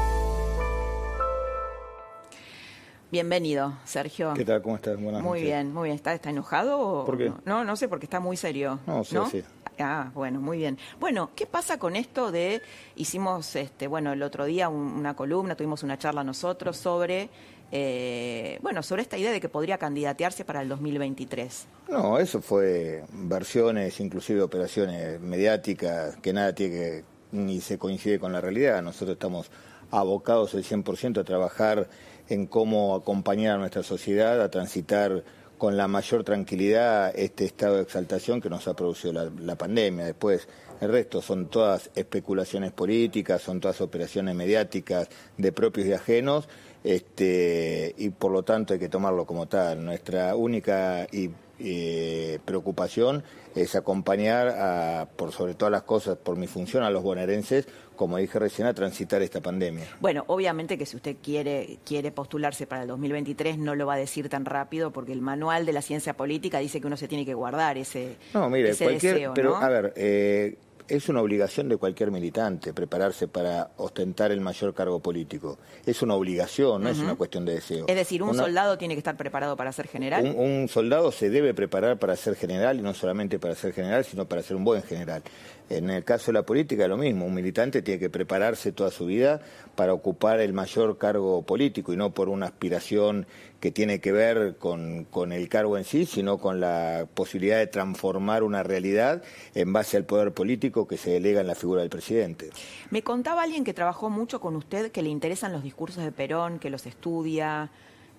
Bienvenido, Sergio. ¿Qué tal? ¿Cómo estás? Buenas muy bien, muy bien. ¿Está, está enojado? ¿Por qué? No, no sé, porque está muy serio. No, sí, sí. Ah, bueno, muy bien. Bueno, ¿qué pasa con esto de, hicimos, este, bueno, el otro día una columna, tuvimos una charla nosotros sobre eh, bueno, sobre esta idea de que podría candidatearse para el 2023. No, eso fue versiones, inclusive operaciones mediáticas, que nada tiene que, ni se coincide con la realidad. Nosotros estamos abocados el 100% a trabajar en cómo acompañar a nuestra sociedad a transitar con la mayor tranquilidad este estado de exaltación que nos ha producido la, la pandemia. Después, el resto son todas especulaciones políticas, son todas operaciones mediáticas de propios y ajenos este, y por lo tanto hay que tomarlo como tal. Nuestra única y, eh, preocupación es acompañar, a, por sobre todas las cosas, por mi función, a los bonaerenses, como dije recién, a transitar esta pandemia. Bueno, obviamente que si usted quiere, quiere postularse para el 2023 no lo va a decir tan rápido porque el manual de la ciencia política dice que uno se tiene que guardar ese, no, mire, cualquier, deseo. Pero, a ver, eh, es una obligación de cualquier militante prepararse para ostentar el mayor cargo político. Es una obligación, no es una cuestión de deseo. Es decir, un soldado tiene que estar preparado para ser general. Un, un, soldado se debe preparar para ser general y no solamente para ser general, sino para ser un buen general. En el caso de la política, lo mismo. Un militante tiene que prepararse toda su vida para ocupar el mayor cargo político y no por una aspiración que tiene que ver con, con, el cargo en sí, sino con la posibilidad de transformar una realidad en base al poder político que se delega en la figura del presidente. Me contaba alguien que trabajó mucho con usted, que le interesan los discursos de Perón, que los estudia,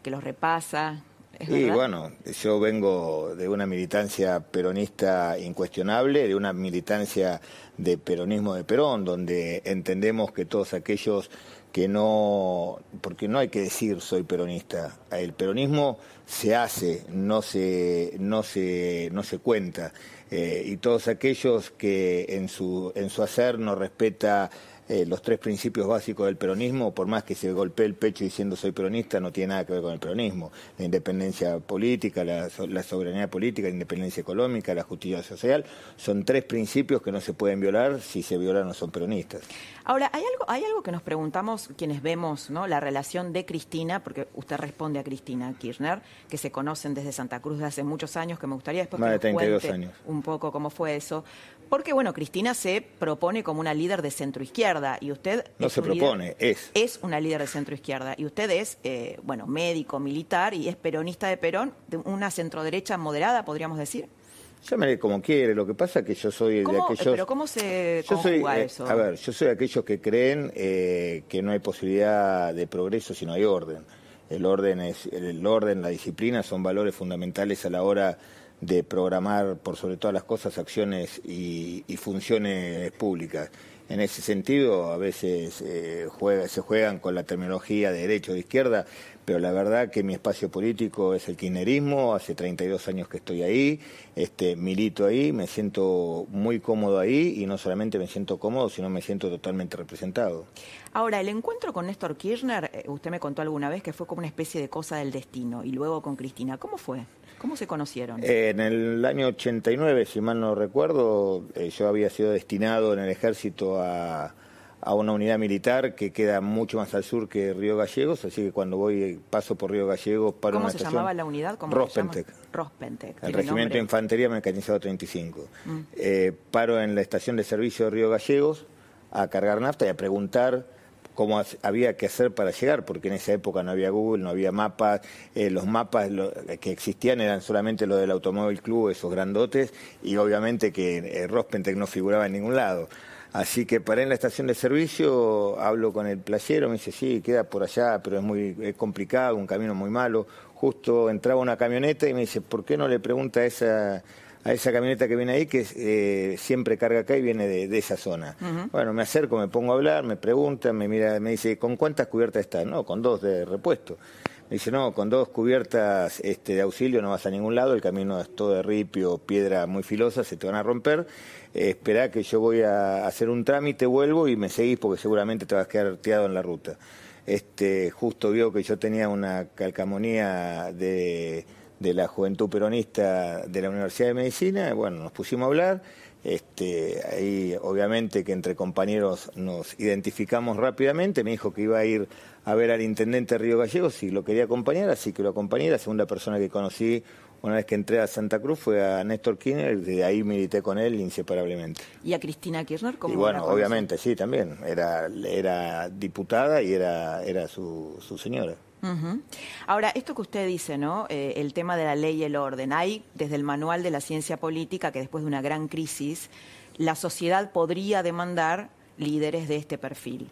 que los repasa. Y bueno, yo vengo de una militancia peronista incuestionable, de una militancia de peronismo de Perón, donde entendemos que todos aquellos que no, porque no hay que decir soy peronista, el peronismo se hace, no se, no se, no se cuenta, eh, y todos aquellos que en su, en su hacer no respeta eh, los tres principios básicos del peronismo, por más que se golpee el pecho diciendo soy peronista, no tiene nada que ver con el peronismo. La independencia política, la, la soberanía política, la independencia económica, la justicia social, son tres principios que no se pueden violar, si se violan no son peronistas. Ahora, hay algo, hay algo que nos preguntamos quienes vemos ¿no? la relación de Cristina, porque usted responde a Cristina Kirchner, que se conocen desde Santa Cruz desde hace muchos años, que me gustaría después Más que de nos 32 cuente años. un poco cómo fue eso. Porque, bueno, Cristina se propone como una líder de centro-izquierda y usted... No se líder- propone, es. es una líder de centro-izquierda y usted es, eh, bueno, médico, militar y es peronista de Perón, de una centro-derecha moderada, podríamos decir. Llámale como quiere, lo que pasa es que yo soy de ¿Cómo, aquellos... pero ¿cómo se Yo soy, conjuga eh, eso? a ver, yo soy de aquellos que creen eh, que no hay posibilidad de progreso si no hay orden. El orden es el orden, la disciplina son valores fundamentales a la hora de programar por sobre todas las cosas acciones y, funciones públicas. En ese sentido, a veces eh, juega- se juegan con la terminología de derecho o de izquierda, pero la verdad que mi espacio político es el kirchnerismo, hace 32 años que estoy ahí, este, milito ahí, me siento muy cómodo ahí y no solamente me siento cómodo, sino me siento totalmente representado. Ahora, el encuentro con Néstor Kirchner, eh, usted me contó alguna vez que fue como una especie de cosa del destino, y luego con Cristina. ¿Cómo fue? ¿Cómo se conocieron? Eh, En el año 89, si mal no recuerdo, eh, yo había sido destinado en el ejército a, a una unidad militar que queda mucho más al sur que Río Gallegos, así que cuando voy paso por Río Gallegos paro en ¿Cómo una se estación- llamaba la unidad? Rospentec. Rospentec. El Regimiento de. Infantería Mecanizado 35. Mm. Eh, paro en la estación de servicio de Río Gallegos a cargar nafta y a preguntar cómo ha- había que hacer para llegar, porque en esa época no había Google, no había mapas, eh, los mapas que existían eran solamente los del Automóvil Club, esos grandotes, y obviamente que eh, Rospentec no figuraba en ningún lado. Así que paré en la estación de servicio, hablo con el playero, me dice, sí, queda por allá, pero es muy es complicado, un camino muy malo. Justo entraba una camioneta y me dice, ¿por qué no le pregunta a esa, a esa camioneta que viene ahí, que eh, siempre carga acá y viene de, de esa zona? Bueno, me acerco, me pongo a hablar, me pregunta, me mira, me dice, ¿con cuántas cubiertas estás? No, con dos de repuesto. Me dice, no, con dos cubiertas este, de auxilio no vas a ningún lado, el camino es todo de ripio, piedra muy filosa, se te van a romper. Eh, esperá que yo voy a hacer un trámite, vuelvo y me seguís porque seguramente te vas a quedar tirado en la ruta. Este, justo vio que yo tenía una calcamonía de, de la Juventud Peronista de la Universidad de Medicina, bueno, nos pusimos a hablar. Este, ahí obviamente que entre compañeros nos identificamos rápidamente, me dijo que iba a ir a ver al intendente de Río Gallegos y lo quería acompañar, así que lo acompañé, la segunda persona que conocí una vez que entré a Santa Cruz fue a Néstor Kirchner, desde ahí milité con él inseparablemente. ¿Y a Cristina Kirchner? ¿Cómo Y bueno, obviamente sí, también, era, era diputada y era, era su, su señora. Ujú. Ahora, esto que usted dice, ¿no? Eh, el tema de la ley y el orden. Hay desde el manual de la ciencia política que después de una gran crisis, la sociedad podría demandar líderes de este perfil.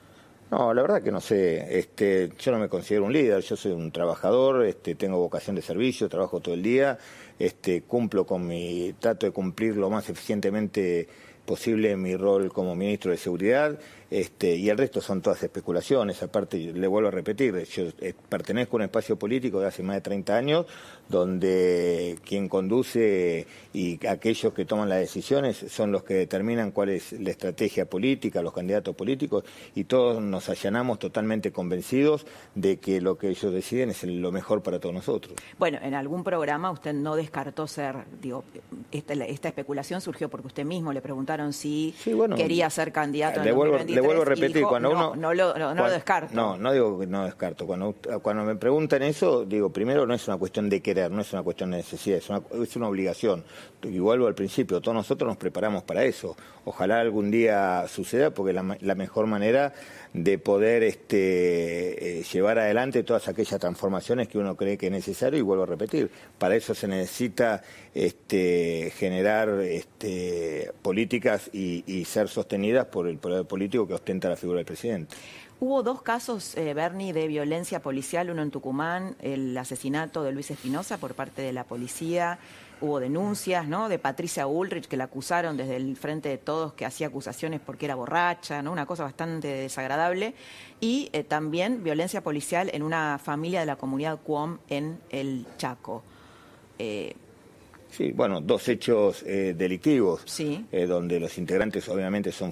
No, la verdad que no sé. Este, yo no me considero un líder, yo soy un trabajador, este, tengo vocación de servicio, trabajo todo el día, este, cumplo con mi, trato de cumplir lo más eficientemente posible mi rol como ministro de Seguridad, este, y el resto son todas especulaciones. Aparte, le vuelvo a repetir, yo eh, pertenezco a un espacio político de hace más de 30 años, donde quien conduce y aquellos que toman las decisiones son los que determinan cuál es la estrategia política, los candidatos políticos, y todos nos allanamos totalmente convencidos de que lo que ellos deciden es lo mejor para todos nosotros. Bueno, en algún programa usted no descartó ser, digo, esta, esta especulación surgió porque usted mismo le preguntaron si bueno, quería ser candidato le el vuelvo, 2023 le vuelvo a repetir, dijo, cuando no, uno... No lo, no, no lo descarto. No, no digo que no descarto. Cuando, cuando me preguntan eso, digo, primero no es una cuestión de querer, no es una cuestión de necesidad, es una, es una obligación. Y vuelvo al principio, todos nosotros nos preparamos para eso. Ojalá algún día suceda, porque es la, la mejor manera de poder este, eh, llevar adelante todas aquellas transformaciones que uno cree que es necesario, y vuelvo a repetir, para eso se necesita este, generar este, políticas y, y ser sostenidas por el poder político que ostenta la figura del presidente. Hubo dos casos, eh, Bernie, de violencia policial, uno en Tucumán, el asesinato de Luis Espinosa por parte de la policía. Hubo denuncias, ¿no? De Patricia Ulrich, que la acusaron desde el frente de todos, que hacía acusaciones porque era borracha, ¿no? Una cosa bastante desagradable. Y eh, también violencia policial en una familia de la comunidad Cuom en el Chaco. Eh, Sí, bueno, dos hechos eh, delictivos, Sí. donde los integrantes obviamente son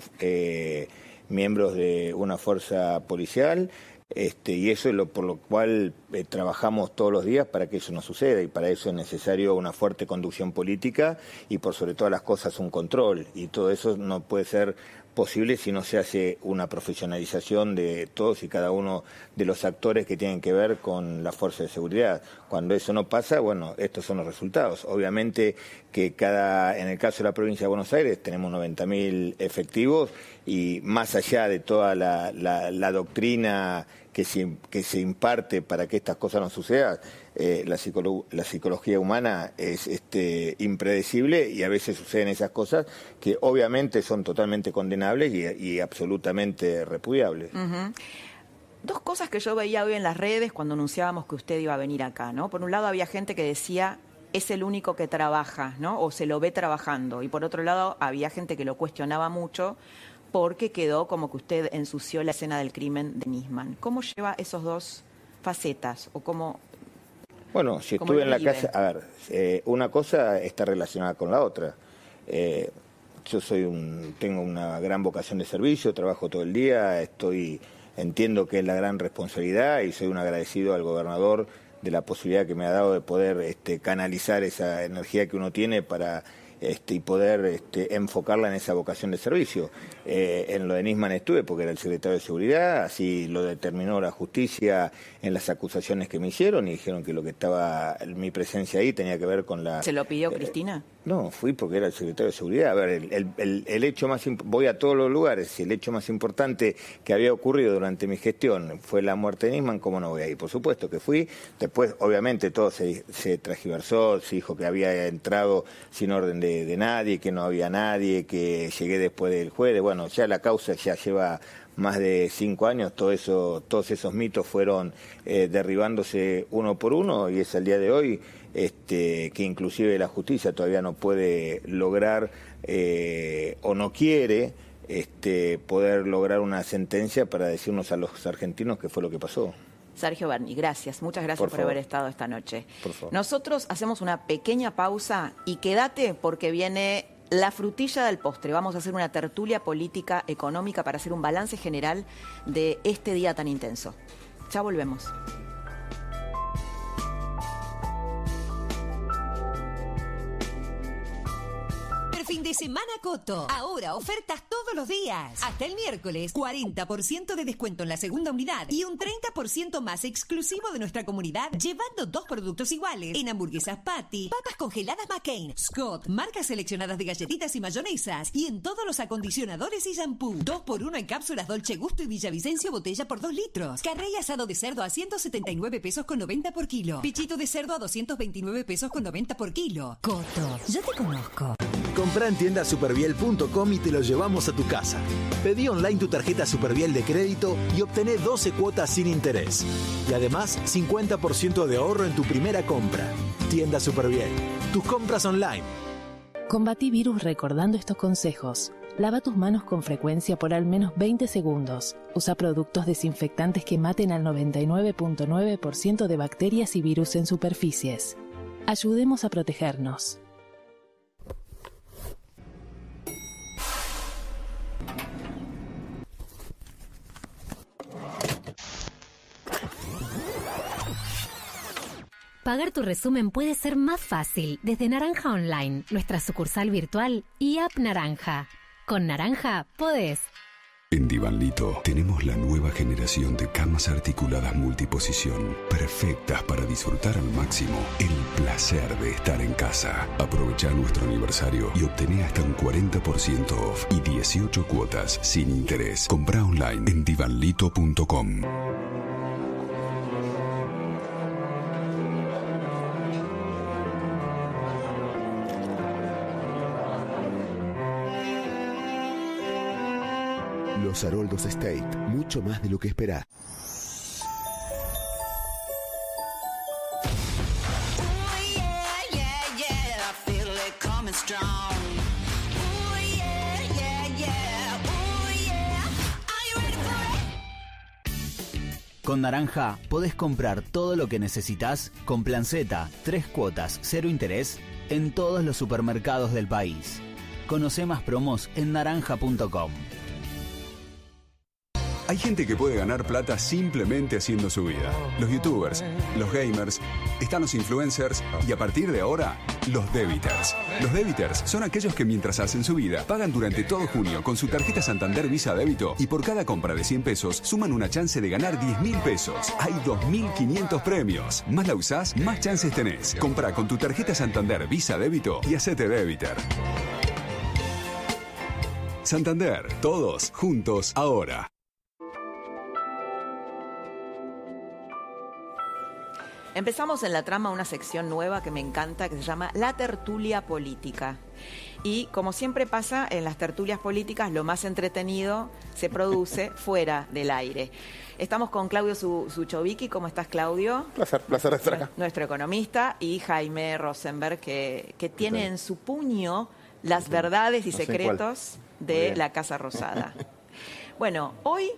miembros de una fuerza policial, este, y eso es lo por lo cual eh, trabajamos todos los días para que eso no suceda, y para eso es necesario una fuerte conducción política y por sobre todas las cosas un control, y todo eso no puede ser posible si no se hace una profesionalización de todos y cada uno de los actores que tienen que ver con la fuerza de seguridad. Cuando eso no pasa, bueno, estos son los resultados. Obviamente que cada, en el caso de la provincia de Buenos Aires tenemos 90.000 efectivos y más allá de toda la, la- la doctrina que se, que se imparte para que estas cosas no sucedan, eh, la, la psicología humana es este, impredecible y a veces suceden esas cosas que obviamente son totalmente condenables y, absolutamente repudiables. Dos cosas que yo veía hoy en las redes cuando anunciábamos que usted iba a venir acá, ¿no? Por un lado había gente que decía es el único que trabaja, ¿no? O se lo ve trabajando. Y por otro lado había gente que lo cuestionaba mucho porque quedó como que usted ensució la escena del crimen de Nisman. ¿Cómo lleva esos dos facetas? ¿O cómo Bueno, si ¿Cómo estuve en la vive? casa, a ver, eh, una cosa está relacionada con la otra. Eh, yo soy un, tengo una gran vocación de servicio, trabajo todo el día, estoy, entiendo que es la gran responsabilidad y soy un agradecido al gobernador de la posibilidad que me ha dado de poder este, canalizar esa energía que uno tiene para este, y poder este, enfocarla en esa vocación de servicio. Eh, en lo de Nisman estuve porque era el secretario de Seguridad, así lo determinó la justicia en las acusaciones que me hicieron y dijeron que lo que estaba, mi presencia ahí tenía que ver con la... se lo pidió Cristina? No, fui porque era el secretario de Seguridad. A ver, el, el- el- el hecho más... Voy a todos los lugares y el hecho más importante que había ocurrido durante mi gestión fue la muerte de Nisman, ¿cómo no voy a ir? Por supuesto que fui. Después, obviamente, todo se, se se dijo que había entrado sin orden de, nadie, que no había nadie, que llegué después del jueves. Bueno, ya la causa ya lleva más de cinco años, todo eso, todos esos mitos fueron eh, derribándose uno por uno y es al día de hoy este, que inclusive la justicia todavía no puede lograr eh, o no quiere este, poder lograr una sentencia para decirnos a los argentinos qué fue lo que pasó. Sergio Berni, gracias. Muchas gracias Por haber estado esta noche. Por favor. Nosotros hacemos una pequeña pausa y quédate porque viene la frutilla del postre. Vamos a hacer una tertulia política económica para hacer un balance general de este día tan intenso. Ya volvemos. De semana Coto. Ahora ofertas todos los días. Hasta el miércoles, 40% de descuento en la segunda unidad y un 30% más exclusivo de nuestra comunidad, llevando dos productos iguales. En hamburguesas Patty, papas congeladas McCain, Scott, marcas seleccionadas de galletitas y mayonesas y en todos los acondicionadores y shampoo. 2 por 1 en cápsulas Dolce Gusto y Villavicencio botella por 2 litros. Carrey asado de cerdo a 179 pesos con 90 por kilo. Pichito de cerdo a 229 pesos con 90 por kilo. Coto, yo te conozco. Comprá en tiendasuperviel.com y te lo llevamos a tu casa. Pedí online tu tarjeta Superviel de crédito y obtené 12 cuotas sin interés. Y además, 50% de ahorro en tu primera compra. Tienda Superviel. Tus compras online. Combatí virus recordando estos consejos. Lava tus manos con frecuencia por al menos 20 segundos. Usa productos desinfectantes que maten al 99.9% de bacterias y virus en superficies. Ayudemos a protegernos. Pagar tu resumen puede ser más fácil desde Naranja Online, nuestra sucursal virtual y App Naranja. Con Naranja podés. En Divanlito tenemos la nueva generación de camas articuladas multiposición, perfectas para disfrutar al máximo el placer de estar en casa. Aprovecha nuestro aniversario y obtené hasta un 40% off y 18 cuotas sin interés. Compra online en divanlito.com. Los Haroldos State, mucho más de lo que esperás. Con Naranja podés comprar todo lo que necesitas con plan Z, tres cuotas, cero interés en todos los supermercados del país. Conoce más promos en naranja.com. Hay gente que puede ganar plata simplemente haciendo su vida. Los youtubers, los gamers, están los influencers y a partir de ahora, los debiters. Los debiters son aquellos que mientras hacen su vida, pagan durante todo junio con su tarjeta Santander Visa Débito y por cada compra de 100 pesos suman una chance de ganar 10 mil pesos. Hay 2.500 premios. Más la usás, más chances tenés. Compra con tu tarjeta Santander Visa Débito y hacete debiter. Santander, todos juntos ahora. Empezamos en la trama una sección nueva que me encanta, que se llama La Tertulia Política. Y como siempre pasa en las tertulias políticas, lo más entretenido se produce (laughs) fuera del aire. Estamos con Claudio Suchovicki. ¿Cómo estás, Claudio? Placer, placer estar acá. Nuestro economista. Y Jaime Rosenberg, que, que tiene en su puño las verdades y secretos de la Casa Rosada. (laughs) Bueno, hoy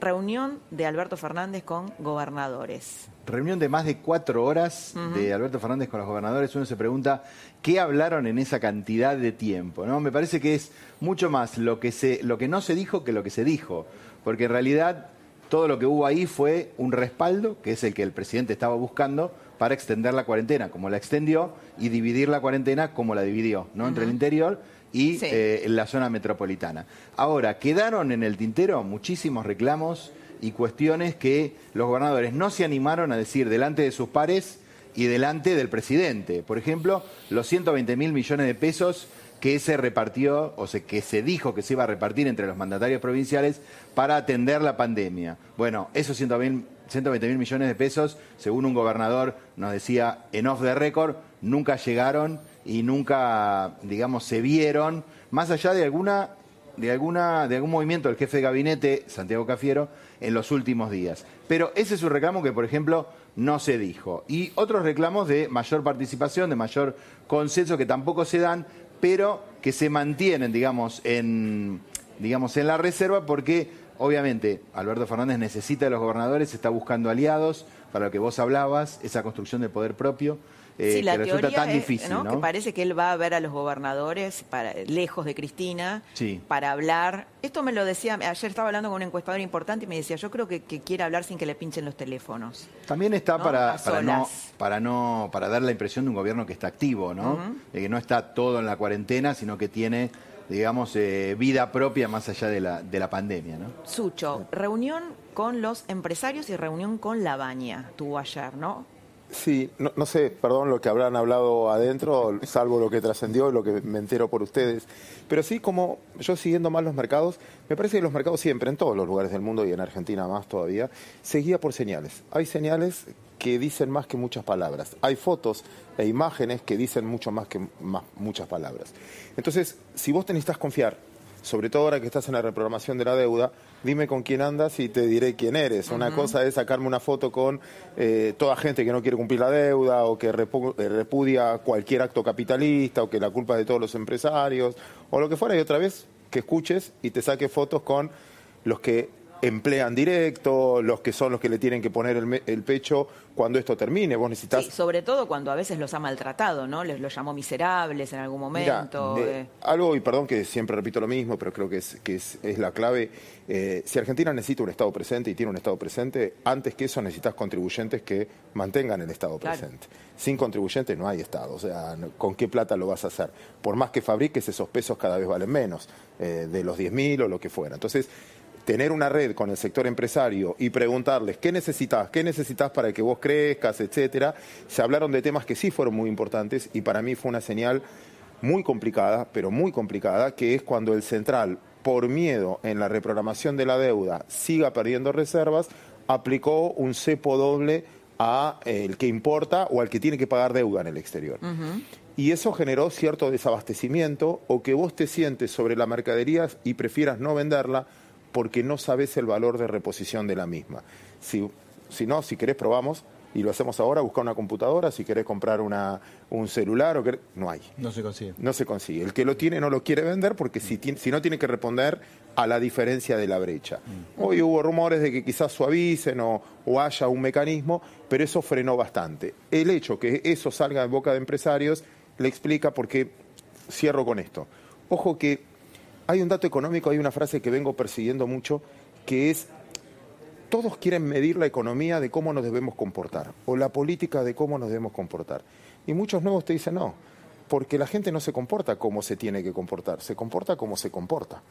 reunión de Alberto Fernández con gobernadores reunión de más de cuatro horas de Alberto Fernández con los gobernadores, uno se pregunta qué hablaron en esa cantidad de tiempo. ¿no? Me parece que es mucho más lo que, se, lo que no se dijo que lo que se dijo, porque en realidad todo lo que hubo ahí fue un respaldo, que es el que el presidente estaba buscando, para extender la cuarentena, como la extendió, y dividir la cuarentena como la dividió, ¿no? entre el interior y eh, la zona metropolitana. Ahora, quedaron en el tintero muchísimos reclamos y cuestiones que los gobernadores no se animaron a decir delante de sus pares y delante del presidente. Por ejemplo, los 120 mil millones de pesos que se repartió o que se dijo que se iba a repartir entre los mandatarios provinciales para atender la pandemia. Bueno, esos 120 mil millones de pesos, según un gobernador nos decía en off the record, nunca llegaron y nunca, digamos, se vieron, más allá de alguna de, alguna, de algún movimiento del jefe de gabinete, Santiago Cafiero, en los últimos días. Pero ese es un reclamo que, por ejemplo, no se dijo. Y otros reclamos de mayor participación, de mayor consenso que tampoco se dan, pero que se mantienen, digamos, en, digamos, en la reserva porque, obviamente, Alberto Fernández necesita de los gobernadores, está buscando aliados, para lo que vos hablabas, esa construcción de poder propio. Eh, la que resulta tan difícil, ¿no? Que parece que él va a ver a los gobernadores para, lejos de Cristina para hablar. Esto me lo decía, ayer estaba hablando con un encuestador importante y me decía, yo creo que, quiere hablar sin que le pinchen los teléfonos. También está para, para, no, para no, para dar la impresión de un gobierno que está activo, ¿no? De que no está todo en la cuarentena, sino que tiene digamos, eh, vida propia más allá de la, de la pandemia, ¿no? Sucho, reunión con los empresarios y reunión con la baña tuvo ayer, ¿no? Sí, no, sé, perdón, lo que habrán hablado adentro, salvo lo que trascendió y lo que me entero por ustedes. Pero sí, como yo siguiendo más los mercados, me parece que los mercados siempre, en todos los lugares del mundo y en Argentina más todavía, se guía por señales. Hay señales que dicen más que muchas palabras. Hay fotos e imágenes que dicen mucho más que muchas palabras. Entonces, si vos necesitas confiar sobre todo ahora que estás en la reprogramación de la deuda, dime con quién andas y te diré quién eres. Una cosa es sacarme una foto con eh, toda gente que no quiere cumplir la deuda o que eh, repudia cualquier acto capitalista o que la culpa es de todos los empresarios o lo que fuera. Y otra vez que escuches y te saques fotos con los que emplean directo, los que son los que le tienen que poner el, pecho cuando esto termine. Vos necesitas. Sí, sobre todo cuando a veces los ha maltratado, ¿no? Les los llamó miserables en algún momento. Eh. Algo, y perdón que siempre repito lo mismo, pero creo que es, que es, la clave. Eh, si Argentina necesita un Estado presente y tiene un Estado presente, antes que eso necesitas contribuyentes que mantengan el Estado presente. Sin contribuyentes no hay Estado. O sea, ¿con qué plata lo vas a hacer? Por más que fabriques, esos pesos cada vez valen menos, eh, de los 10.000 o lo que fuera. Entonces, tener una red con el sector empresario y preguntarles qué necesitas, qué necesitas para que vos crezcas, etcétera, se hablaron de temas que sí fueron muy importantes y para mí fue una señal muy complicada, pero muy complicada, que es cuando el central, por miedo en la reprogramación de la deuda, siga perdiendo reservas, aplicó un cepo doble a el que importa o al que tiene que pagar deuda en el exterior. Y eso generó cierto desabastecimiento o que vos te sientes sobre la mercadería y prefieras no venderla porque no sabes el valor de reposición de la misma. Si, si no, si querés probamos y lo hacemos ahora, busca una computadora, si querés comprar una, un celular, o no hay. No se consigue. No se consigue. El que lo tiene no lo quiere vender porque si, si no tiene que responder a la diferencia de la brecha. Mm. Hoy hubo rumores de que quizás suavicen o, o, haya un mecanismo, pero eso frenó bastante. El hecho que eso salga en boca de empresarios le explica porque, cierro con esto, ojo que hay un dato económico, hay una frase que vengo persiguiendo mucho, que es, todos quieren medir la economía de cómo nos debemos comportar, o la política de cómo nos debemos comportar. Y muchos nuevos te dicen, no, porque la gente no se comporta como se tiene que comportar, se comporta como se comporta.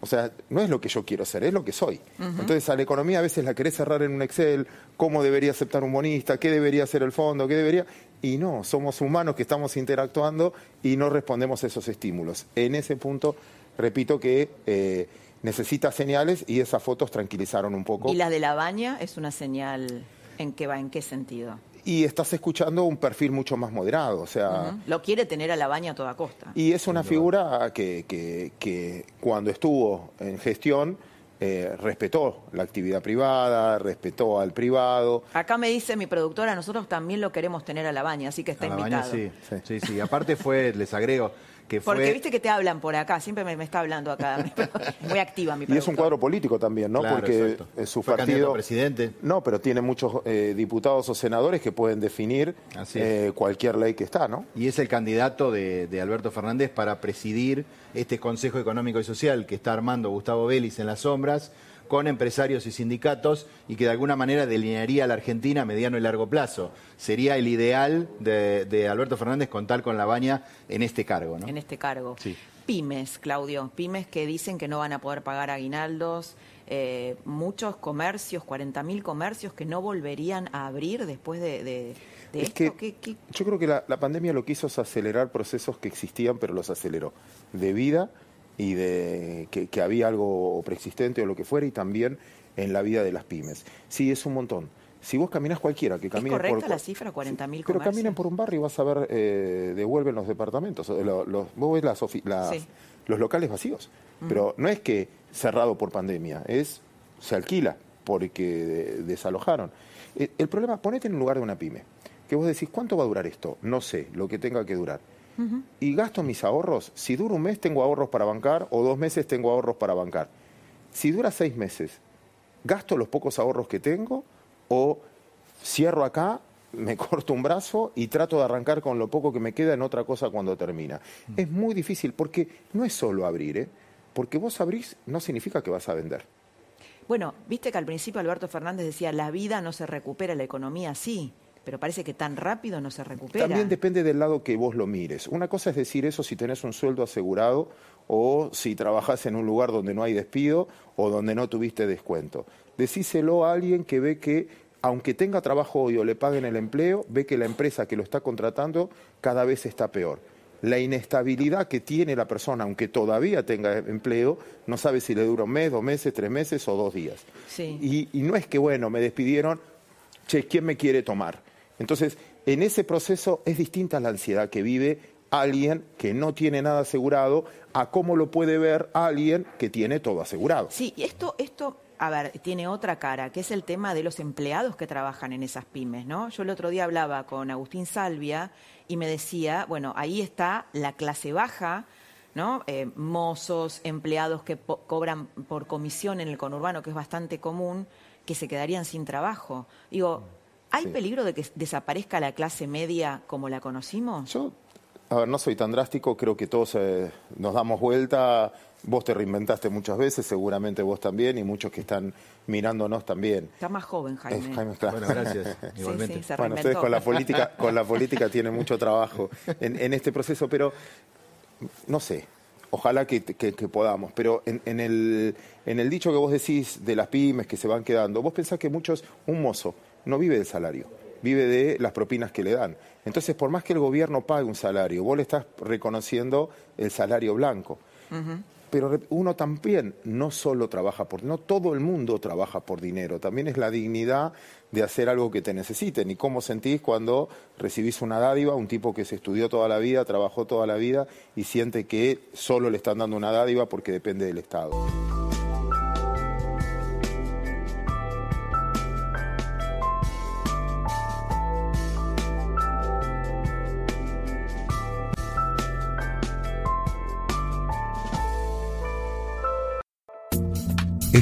O sea, no es lo que yo quiero ser, es lo que soy. Entonces, a la economía a veces la querés cerrar en un Excel, cómo debería aceptar un bonista, qué debería hacer el fondo, qué debería... Y no, somos humanos que estamos interactuando y no respondemos a esos estímulos. En ese punto, repito que eh, necesita señales y esas fotos tranquilizaron un poco. ¿Y la de la baña es una señal en qué va, en qué sentido? y estás escuchando un perfil mucho más moderado. O sea, Lo quiere tener a la baña a toda costa. Y es una figura que, que, que cuando estuvo en gestión eh, respetó la actividad privada, respetó al privado. Acá me dice mi productora, nosotros también lo queremos tener a la baña, así que está A la invitado. baña, sí, sí, sí. Aparte fue, les agrego, que fue... Porque viste que te hablan por acá, siempre me, me está hablando acá. (laughs) Muy activa mi Y es un cuadro político también, ¿no? Claro, Porque exacto. su Fue partido. a presidente. No, pero tiene muchos eh, diputados o senadores que pueden definir eh, cualquier ley que está, ¿no? Y es el candidato de, de Alberto Fernández para presidir este Consejo Económico y Social que está armando Gustavo Vélez en las sombras con empresarios y sindicatos y que de alguna manera delinearía a la Argentina a mediano y largo plazo. Sería el ideal de, de Alberto Fernández contar con la baña en este cargo, ¿no? En este cargo. Sí. Pymes, Claudio, pymes que dicen que no van a poder pagar aguinaldos, eh, muchos comercios, 40.000 comercios que no volverían a abrir después de, de- de Es esto. que ¿Qué- qué- yo creo que la, la pandemia lo que hizo es acelerar procesos que existían, pero los aceleró. De vida y de que, que había algo preexistente o lo que fuera, y también en la vida de las pymes. Sí, es un montón. Si vos caminás cualquiera que ¿Es camine correcta por... la cifra, 40.000 Pero caminen por un barrio y vas a ver, eh, devuelven los departamentos. eh, lo- los- vos ves las, las- Sí. los locales vacíos. Mm. Pero no es que cerrado por pandemia, es se alquila porque de- desalojaron. Eh, el problema, ponete en el lugar de una pyme, que vos decís, ¿cuánto va a durar esto? No sé, lo que tenga que durar. Y gasto mis ahorros, si dura un mes tengo ahorros para bancar o dos meses tengo ahorros para bancar. Si dura seis meses, gasto los pocos ahorros que tengo o cierro acá, me (laughs) corto un brazo y trato de arrancar con lo poco que me queda en otra cosa cuando termina. Es muy difícil porque no es solo abrir, ¿eh? porque vos abrís no significa que vas a vender. Bueno, viste que al principio Alberto Fernández decía, la vida no se recupera, la economía sí, pero parece que tan rápido no se recupera. También depende del lado que vos lo mires. Una cosa es decir eso si tenés un sueldo asegurado o si trabajás en un lugar donde no hay despido o donde no tuviste descuento. Decíselo a alguien que ve que, aunque tenga trabajo hoy o le paguen el empleo, ve que la empresa que lo está contratando cada vez está peor. La inestabilidad que tiene la persona, aunque todavía tenga empleo, no sabe si le dura un mes, dos meses, tres meses o dos días. Sí. Y, y no es que, bueno, me despidieron, che, ¿quién me quiere tomar? Entonces, en ese proceso es distinta la ansiedad que vive alguien que no tiene nada asegurado a cómo lo puede ver alguien que tiene todo asegurado. Sí, esto, esto, a ver, tiene otra cara, que es el tema de los empleados que trabajan en esas pymes, ¿no? Yo el otro día hablaba con Agustín Salvia y me decía, bueno, ahí está la clase baja, ¿no? Eh, mozos, empleados que po- cobran por comisión en el conurbano, que es bastante común, que se quedarían sin trabajo. Digo, ¿hay Sí. peligro de que desaparezca la clase media como la conocimos? Yo, a ver, no soy tan drástico, creo que todos eh, nos damos vuelta. Vos te reinventaste muchas veces, seguramente vos también, y muchos que están mirándonos también. Está más joven, Jaime. Eh, Jaime, claro. Bueno, gracias, (laughs) Sí, igualmente. sí, se Bueno, ustedes con la política, (laughs) con la política tienen mucho trabajo en, en este proceso, pero no sé. Ojalá que, que- que podamos, pero en, en el, en el dicho que vos decís de las pymes que se van quedando, vos pensás que muchos, un mozo no vive del salario, vive de las propinas que le dan. Entonces, por más que el gobierno pague un salario, vos le estás reconociendo el salario blanco. Pero uno también no solo trabaja por, no todo el mundo trabaja por dinero, también es la dignidad de hacer algo que te necesiten. ¿Y cómo sentís cuando recibís una dádiva, un tipo que se estudió toda la vida, trabajó toda la vida y siente que solo le están dando una dádiva porque depende del Estado?